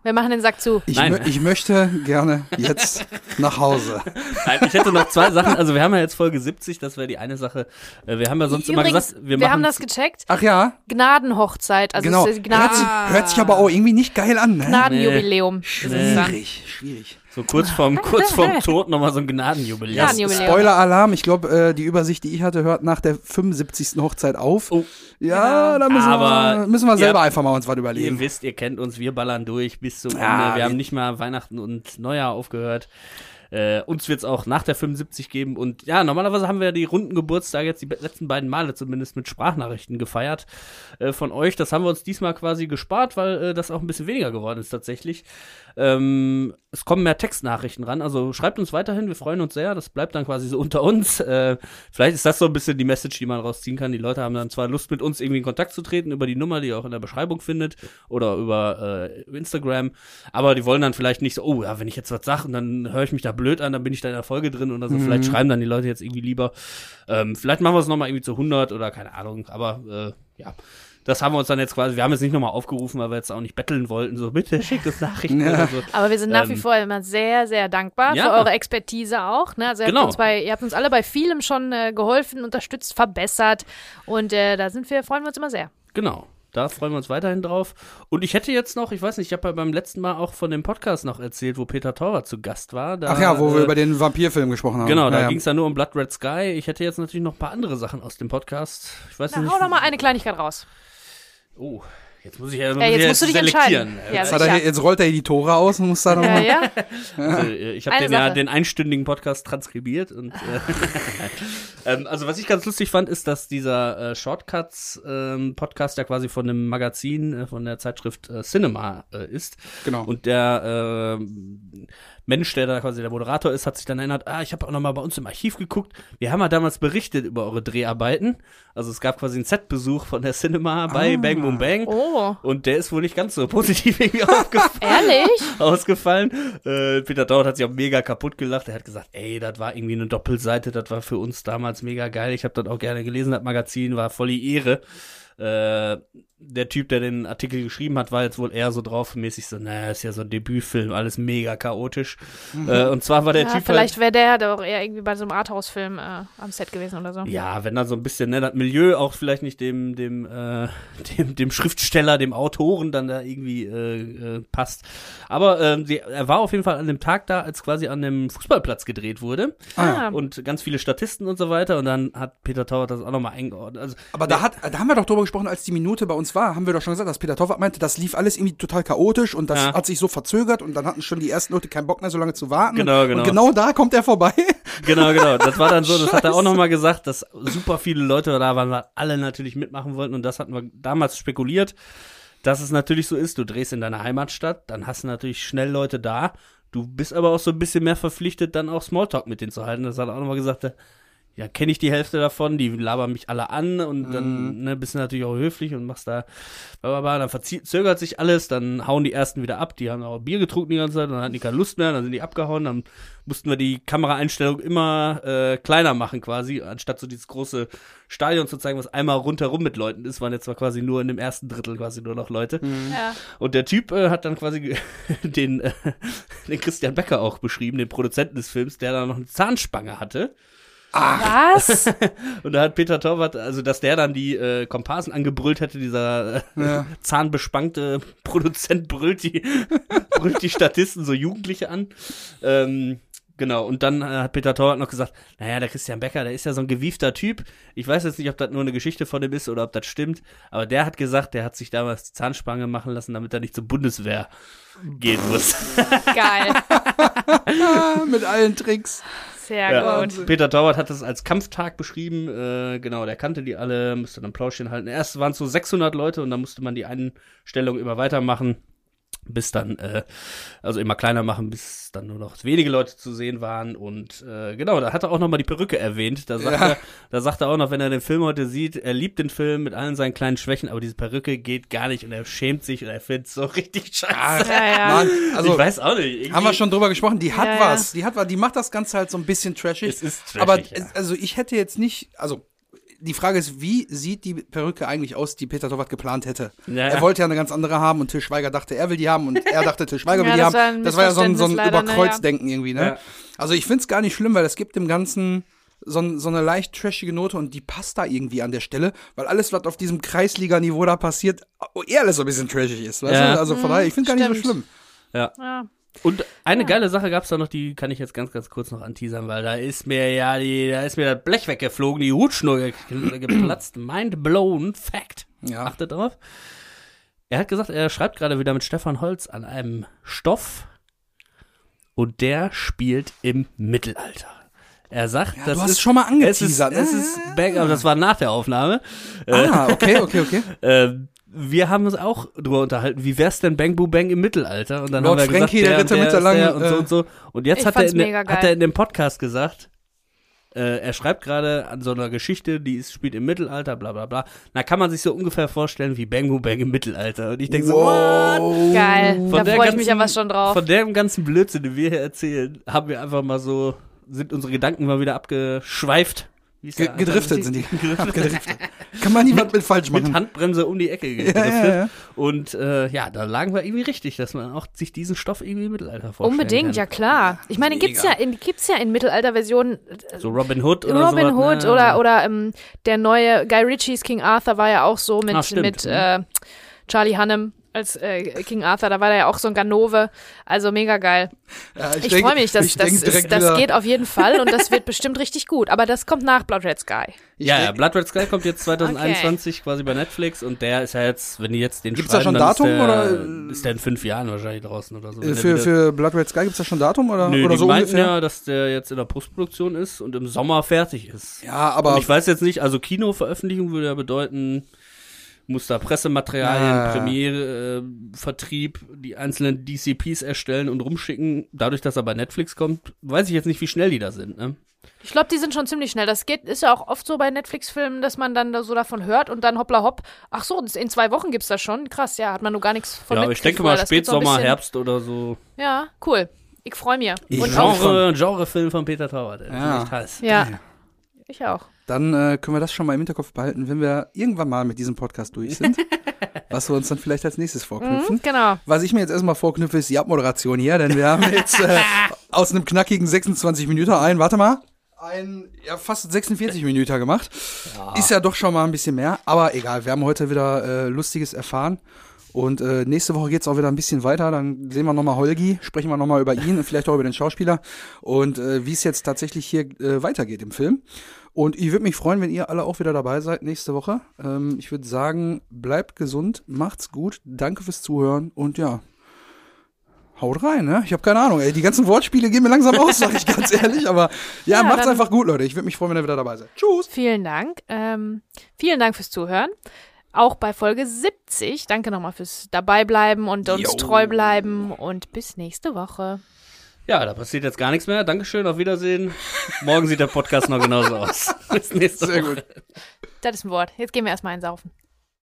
S3: wir machen den Sack zu.
S2: ich,
S1: Nein.
S2: ich möchte gerne jetzt nach Hause.
S1: Nein, ich hätte noch zwei Sachen. Also wir haben ja jetzt Folge 70, das wäre die eine Sache. Äh, wir haben ja sonst immer
S3: Übrigens,
S1: gesagt,
S3: wir,
S1: wir,
S3: haben das gecheckt.
S2: Ach ja,
S3: Gnadenhochzeit, also
S2: genau.
S3: ist
S2: Hört, sich,
S3: Gnaden
S2: hört sich aber auch irgendwie nicht geil an, ne?
S3: Gnadenjubiläum. dann.
S2: Schwierig, schwierig.
S1: So kurz vorm, kurz vorm Tod nochmal so ein Gnadenjubiläum.
S3: Ja.
S2: Spoiler-Alarm, ich glaube, äh, die Übersicht, die ich hatte, hört nach der 75. Hochzeit auf.
S1: Oh.
S2: Ja, da müssen,
S1: Aber
S2: wir, müssen wir selber
S1: ihr-
S2: einfach mal uns was
S1: Ihr
S2: überlegen.
S1: wisst, ihr kennt uns, wir ballern durch bis zum
S2: Ja,
S1: Ende. Wir haben nicht mal Weihnachten und Neujahr aufgehört. Äh, uns wird es auch nach der 75 geben. Und ja, normalerweise haben wir die runden Geburtstage jetzt die letzten beiden Male zumindest mit Sprachnachrichten gefeiert äh, von euch. Das haben wir uns diesmal quasi gespart, weil äh, das auch ein bisschen weniger geworden ist tatsächlich. Ähm, es kommen mehr Textnachrichten ran. Also schreibt uns weiterhin, wir freuen uns sehr. Das bleibt dann quasi so unter uns. Äh, vielleicht ist das so ein bisschen die Message, die man rausziehen kann. Die Leute haben dann zwar Lust, mit uns irgendwie in Kontakt zu treten über die Nummer, die ihr auch in der Beschreibung findet oder über äh, Instagram. Aber die wollen dann vielleicht nicht so, oh ja, wenn ich jetzt was sage und dann höre ich mich da blöd an, dann bin ich da in der Folge drin oder so.
S2: Mhm.
S1: Vielleicht schreiben dann die Leute jetzt irgendwie lieber. Ähm, vielleicht machen wir es nochmal irgendwie zu 100 oder keine Ahnung. Aber äh, ja. Das haben wir uns dann jetzt quasi, wir haben jetzt nicht nochmal aufgerufen, weil wir jetzt auch nicht betteln wollten, so bitte schickt uns Nachrichten
S2: Ja.
S1: oder so.
S3: Aber wir sind nach wie
S1: Ähm,
S3: vor immer sehr, sehr dankbar
S1: ja.
S3: für eure Expertise auch. Ne? Also ihr,
S1: Genau.
S3: habt uns bei, ihr habt uns alle bei vielem schon äh, geholfen, unterstützt, verbessert. Und äh, da sind wir, freuen wir uns immer sehr.
S1: Genau. Da freuen wir uns weiterhin drauf. Und ich hätte jetzt noch, ich weiß nicht, ich habe ja beim letzten Mal auch von dem Podcast noch erzählt, wo Peter Torwart zu Gast war. Da,
S2: Ach ja, wo wir
S1: äh,
S2: über den Vampirfilm gesprochen haben.
S1: Genau, da
S2: ja, ja.
S1: ging es ja nur um Blood Red Sky. Ich hätte jetzt natürlich noch ein paar andere Sachen aus dem Podcast. Ich weiß
S3: Na,
S1: nicht.
S3: hau doch mal eine Kleinigkeit raus.
S1: Oh, jetzt muss ich ja,
S3: Ja, jetzt musst du dich
S1: selektieren.
S3: entscheiden. Ja,
S2: Jetzt, er, jetzt rollt er hier die Tore aus und muss da
S3: Ja,
S2: nochmal.
S3: ja.
S1: Also, äh, ich habe den ja den einstündigen Podcast transkribiert und äh, ähm, also was ich ganz lustig fand, ist, dass dieser äh, Shortcuts ähm, Podcast ja quasi von einem Magazin äh, von der Zeitschrift äh, Cinema äh, ist.
S2: Genau.
S1: Und der äh, Mensch, der da quasi der Moderator ist, hat sich dann erinnert, ah, ich habe auch noch mal bei uns im Archiv geguckt. Wir haben ja damals berichtet über eure Dreharbeiten. Also es gab quasi einen Setbesuch von der Cinema bei
S2: Ah.
S1: Bang Boom Bang.
S3: Oh,
S1: Und der ist wohl nicht ganz so positiv irgendwie aufgefallen
S3: ehrlich?
S1: ausgefallen. Äh, Peter Dort hat sich auch mega kaputt gelacht. Er hat gesagt, ey, das war irgendwie eine Doppelseite, das war für uns damals mega geil. Ich habe das auch gerne gelesen, das Magazin war voll die Ehre. Äh, der Typ, der den Artikel geschrieben hat, war jetzt wohl eher so drauf, mäßig so, naja, ist ja so ein Debütfilm, alles mega chaotisch. Äh, und zwar war der
S3: Ja,
S1: Typ
S3: vielleicht
S1: halt,
S3: wäre der doch eher irgendwie bei so einem Arthouse-Film äh, am Set gewesen oder so.
S1: ja, wenn da so ein bisschen, ne, das Milieu auch vielleicht nicht dem, dem, äh, dem, dem Schriftsteller, dem Autoren dann da irgendwie äh, äh, passt. Aber ähm, sie, er war auf jeden Fall an dem Tag da, als quasi an dem Fußballplatz gedreht wurde.
S3: Ah,
S1: Und ganz viele Statisten und so weiter. Und dann hat Peter Tauert das auch nochmal eingeordnet. Also,
S2: Aber da hat, da haben wir doch drüber gesprochen, als die Minute bei uns war, haben wir doch schon gesagt, dass Peter Torwart meinte, das lief alles irgendwie total chaotisch und das
S1: Ja.
S2: hat sich so verzögert und dann hatten schon die ersten Leute keinen Bock mehr, so lange zu warten.
S1: Genau, genau.
S2: Und genau da kommt er vorbei.
S1: genau, genau. Das war dann so, das hat er auch nochmal gesagt, dass super viele Leute da waren, weil alle natürlich mitmachen wollten. Und das hatten wir damals spekuliert, dass es natürlich so ist. Du drehst in deiner Heimatstadt, dann hast du natürlich schnell Leute da. Du bist aber auch so ein bisschen mehr verpflichtet, dann auch Smalltalk mit denen zu halten. Das hat er auch nochmal gesagt. Ja, kenne ich die Hälfte davon, die labern mich alle an und dann ne, bist du natürlich auch höflich und machst da, blablabla, dann verzögert sich alles, dann hauen die ersten wieder ab, die haben auch Bier getrunken die ganze Zeit, dann hatten die keine Lust mehr, dann sind die abgehauen, dann mussten wir die Kameraeinstellung immer äh, kleiner machen quasi, anstatt so dieses große Stadion zu zeigen, was einmal rundherum mit Leuten ist, waren jetzt zwar quasi nur in dem ersten Drittel quasi nur noch Leute.
S3: ja.
S1: Und der Typ äh, hat dann quasi den, äh, den Christian Becker auch beschrieben, den Produzenten des Films, der da noch eine Zahnspange hatte.
S3: Was?
S1: Und da hat Peter Torwart, also dass der dann die äh, Komparsen angebrüllt hätte, dieser äh,
S2: Ja.
S1: zahnbespannte Produzent brüllt die, brüllt die Statisten so Jugendliche an. Ähm, genau, und dann äh, hat Peter Torwart noch gesagt, naja, der Christian Becker, der ist ja so ein gewiefter Typ. Ich weiß jetzt nicht, ob das nur eine Geschichte von dem ist oder ob das stimmt, aber der hat gesagt, der hat sich damals die Zahnspange machen lassen, damit er nicht zur Bundeswehr gehen muss.
S3: Geil.
S2: Mit allen Tricks.
S3: Sehr
S1: Ja.
S3: gut.
S1: Peter Torwart hat es als Kampftag beschrieben. Äh, genau, der kannte die alle, musste dann Plauschchen halten. Erst waren es so 600 Leute und dann musste man die Einstellung immer weitermachen, bis dann, äh, also immer kleiner machen, bis dann nur noch wenige Leute zu sehen waren. Und äh, genau, da hat er auch nochmal die Perücke erwähnt. Da sagt,
S2: Ja.
S1: er, da sagt er auch noch, wenn er den Film heute sieht, er liebt den Film mit allen seinen kleinen Schwächen, aber diese Perücke geht gar nicht und er schämt sich und er findet es so richtig scheiße.
S3: Ja, ja.
S2: Mann, also
S1: ich weiß auch nicht. irgendwie-
S2: haben wir schon drüber gesprochen, die hat
S3: Ja, ja.
S2: was. Die hat was, die macht das Ganze halt so ein bisschen trashig.
S1: Es ist trashig,
S2: Aber
S1: ja.
S2: es- also ich hätte jetzt nicht, also die Frage ist, wie sieht die Perücke eigentlich aus, die Peter Torwart geplant hätte?
S1: Ja.
S2: Er wollte ja eine ganz andere haben und Til Schweiger dachte, er will die haben und er dachte, Til Schweiger will
S3: Ja,
S2: die
S3: das war
S2: haben.
S3: ein
S2: Das war ja so ein, so ein
S3: leider, ne,
S2: Überkreuzdenken irgendwie, ne?
S1: Ja.
S2: Also ich find's gar nicht schlimm, weil es gibt dem Ganzen so, so eine leicht trashige Note und die passt da irgendwie an der Stelle, weil alles, was auf diesem Kreisliga-Niveau da passiert, eh alles so ein bisschen trashig ist, weißt
S1: Ja.
S2: du? Also von daher, ich finde gar nicht so schlimm.
S3: Ja.
S1: Und eine geile Sache gab's da noch, die kann ich jetzt ganz, ganz kurz noch anteasern, weil da ist mir ja die, da ist mir das Blech weggeflogen, die Hutschnur ge geplatzt. Mind blown Fact.
S2: Ja.
S1: Achtet drauf. Er hat gesagt, er schreibt gerade wieder mit Stefan Holz an einem Stoff und der spielt im Mittelalter. Er sagt,
S2: Ja,
S1: das
S2: du hast
S1: ist
S2: schon mal
S1: es ist,
S2: angeteasert.
S1: es ist back, aber das war nach der Aufnahme.
S2: Ah, okay, okay, okay.
S1: Ähm, wir haben uns auch drüber unterhalten, wie wär's denn Bang Boo Bang im Mittelalter? Und dann
S2: Lord
S1: haben wir
S2: Frankie,
S1: gesagt,
S2: der Ritter
S1: und
S2: mit der langen,
S1: und so
S2: äh,
S1: und so. Und jetzt hat er, in, der- hat er in dem Podcast gesagt, äh, er schreibt gerade an so einer Geschichte, die ist, spielt im Mittelalter, bla bla bla. Da kann man sich so ungefähr vorstellen wie Bang Boo Bang im Mittelalter. Und ich denke so, what?
S3: Geil.
S1: Von
S3: Da
S1: der
S3: freue ich mich
S1: ganzen-
S3: aber schon drauf.
S1: Von dem ganzen Blödsinn, den wir hier erzählen, haben wir einfach mal so, sind unsere Gedanken mal wieder abgeschweift. Wie ist
S2: Ge gedriftet sind die.
S1: Gedriftet.
S2: Abgedriftet. Kann man niemand mit falsch
S1: Mit
S2: machen.
S1: Handbremse um die Ecke gedriftet.
S2: Ja, ja, ja.
S1: Und äh, ja, da lagen wir irgendwie richtig, dass man auch sich diesen Stoff irgendwie im Mittelalter vorstellen
S3: Unbedingt,
S1: kann.
S3: ja klar. Ich meine, gibt's ja in, gibt's ja in Mittelalter-Versionen
S1: So Robin Hood oder
S3: Robin
S1: sowas,
S3: Hood
S1: ne?
S3: oder, oder ähm, der neue Guy Ritchies King Arthur war ja auch so mit,
S1: stimmt.
S3: mit äh, Charlie Hunnam als äh, King Arthur. Da war der ja auch so ein Ganove. Also mega geil.
S2: Ja,
S3: Ich
S2: denk-
S3: freue mich, dass,
S2: ich
S3: das, ist, das
S2: wieder-
S3: geht auf jeden Fall und das wird bestimmt richtig gut. Aber das kommt nach Blood Red Sky.
S1: Ja, ja, Blood Red Sky kommt jetzt 2021 quasi bei Netflix und der ist ja jetzt, wenn die jetzt den
S2: Gibt's da schon Datum,
S1: ist der,
S2: oder?
S1: ist der in fünf Jahren wahrscheinlich draußen oder so.
S2: Äh, Für,
S1: wieder-
S2: für Blood Red Sky gibt's da schon Datum oder,
S1: Nö,
S2: oder
S1: die
S2: so
S1: meinten
S2: ungefähr?
S1: ja, dass der jetzt in der Postproduktion ist und im Sommer fertig ist.
S2: Ja, aber
S1: Und ich weiß jetzt nicht, also Kinoveröffentlichung würde ja bedeuten, muss da Pressematerialien,
S2: Ja.
S1: Premiere, äh, Vertrieb, die einzelnen DCPs erstellen und rumschicken. Dadurch, dass er bei Netflix kommt, weiß ich jetzt nicht, wie schnell die da sind. Ne?
S3: Ich glaube, die sind schon ziemlich schnell. Das geht, ist ja auch oft so bei Netflix-Filmen, dass man dann da so davon hört und dann hoppla hopp. Ach so, in zwei Wochen gibt's das schon. Krass, ja, hat man nur gar nichts von
S1: ja, aber
S3: Netflix
S1: ich denke mal Spätsommer, Herbst oder so.
S3: Ja, cool. Ich freue mich.
S2: Ich
S3: Und
S1: Genre, Genrefilm von Peter Tauer, der
S2: Ja.
S1: echt heiß.
S3: ja,
S2: Geil.
S3: Ich auch.
S2: Dann äh, können wir das schon mal im Hinterkopf behalten, wenn wir irgendwann mal mit diesem Podcast durch sind. was wir uns dann vielleicht als nächstes vorknüpfen.
S3: Mhm, genau.
S2: Was ich mir jetzt erstmal vorknüpfe, ist die Abmoderation hier, denn wir haben jetzt äh, aus einem knackigen 26 Minuten ein, warte mal, ein ja, fast 46 Minuten gemacht. Ist ja doch schon mal ein bisschen mehr, aber egal, wir haben heute wieder äh, Lustiges erfahren. Und äh, nächste Woche geht's auch wieder ein bisschen weiter. Dann sehen wir nochmal Holgi, sprechen wir nochmal über ihn und vielleicht auch über den Schauspieler und äh, wie es jetzt tatsächlich hier äh, weitergeht im Film. Und ich würde mich freuen, wenn ihr alle auch wieder dabei seid nächste Woche. Ähm, ich würde sagen, bleibt gesund, macht's gut, danke fürs Zuhören und ja, haut rein, ne? Ich habe keine Ahnung, ey. Die ganzen Wortspiele gehen mir langsam aus, sag ich ganz ehrlich. Aber ja,
S3: Ja,
S2: macht's einfach gut, Leute. Ich würde mich freuen, wenn ihr wieder dabei seid. Tschüss.
S3: Vielen Dank. Ähm, vielen Dank fürs Zuhören. Auch bei Folge 70. Danke nochmal fürs Dabeibleiben und uns
S2: Jo.
S3: treu bleiben. Und bis nächste Woche.
S1: Ja, da passiert jetzt gar nichts mehr. Dankeschön, auf Wiedersehen. Morgen sieht der Podcast noch genauso aus. Bis nächste
S2: Sehr
S1: Woche.
S2: gut.
S3: Das ist ein Wort. Jetzt gehen wir erstmal einsaufen.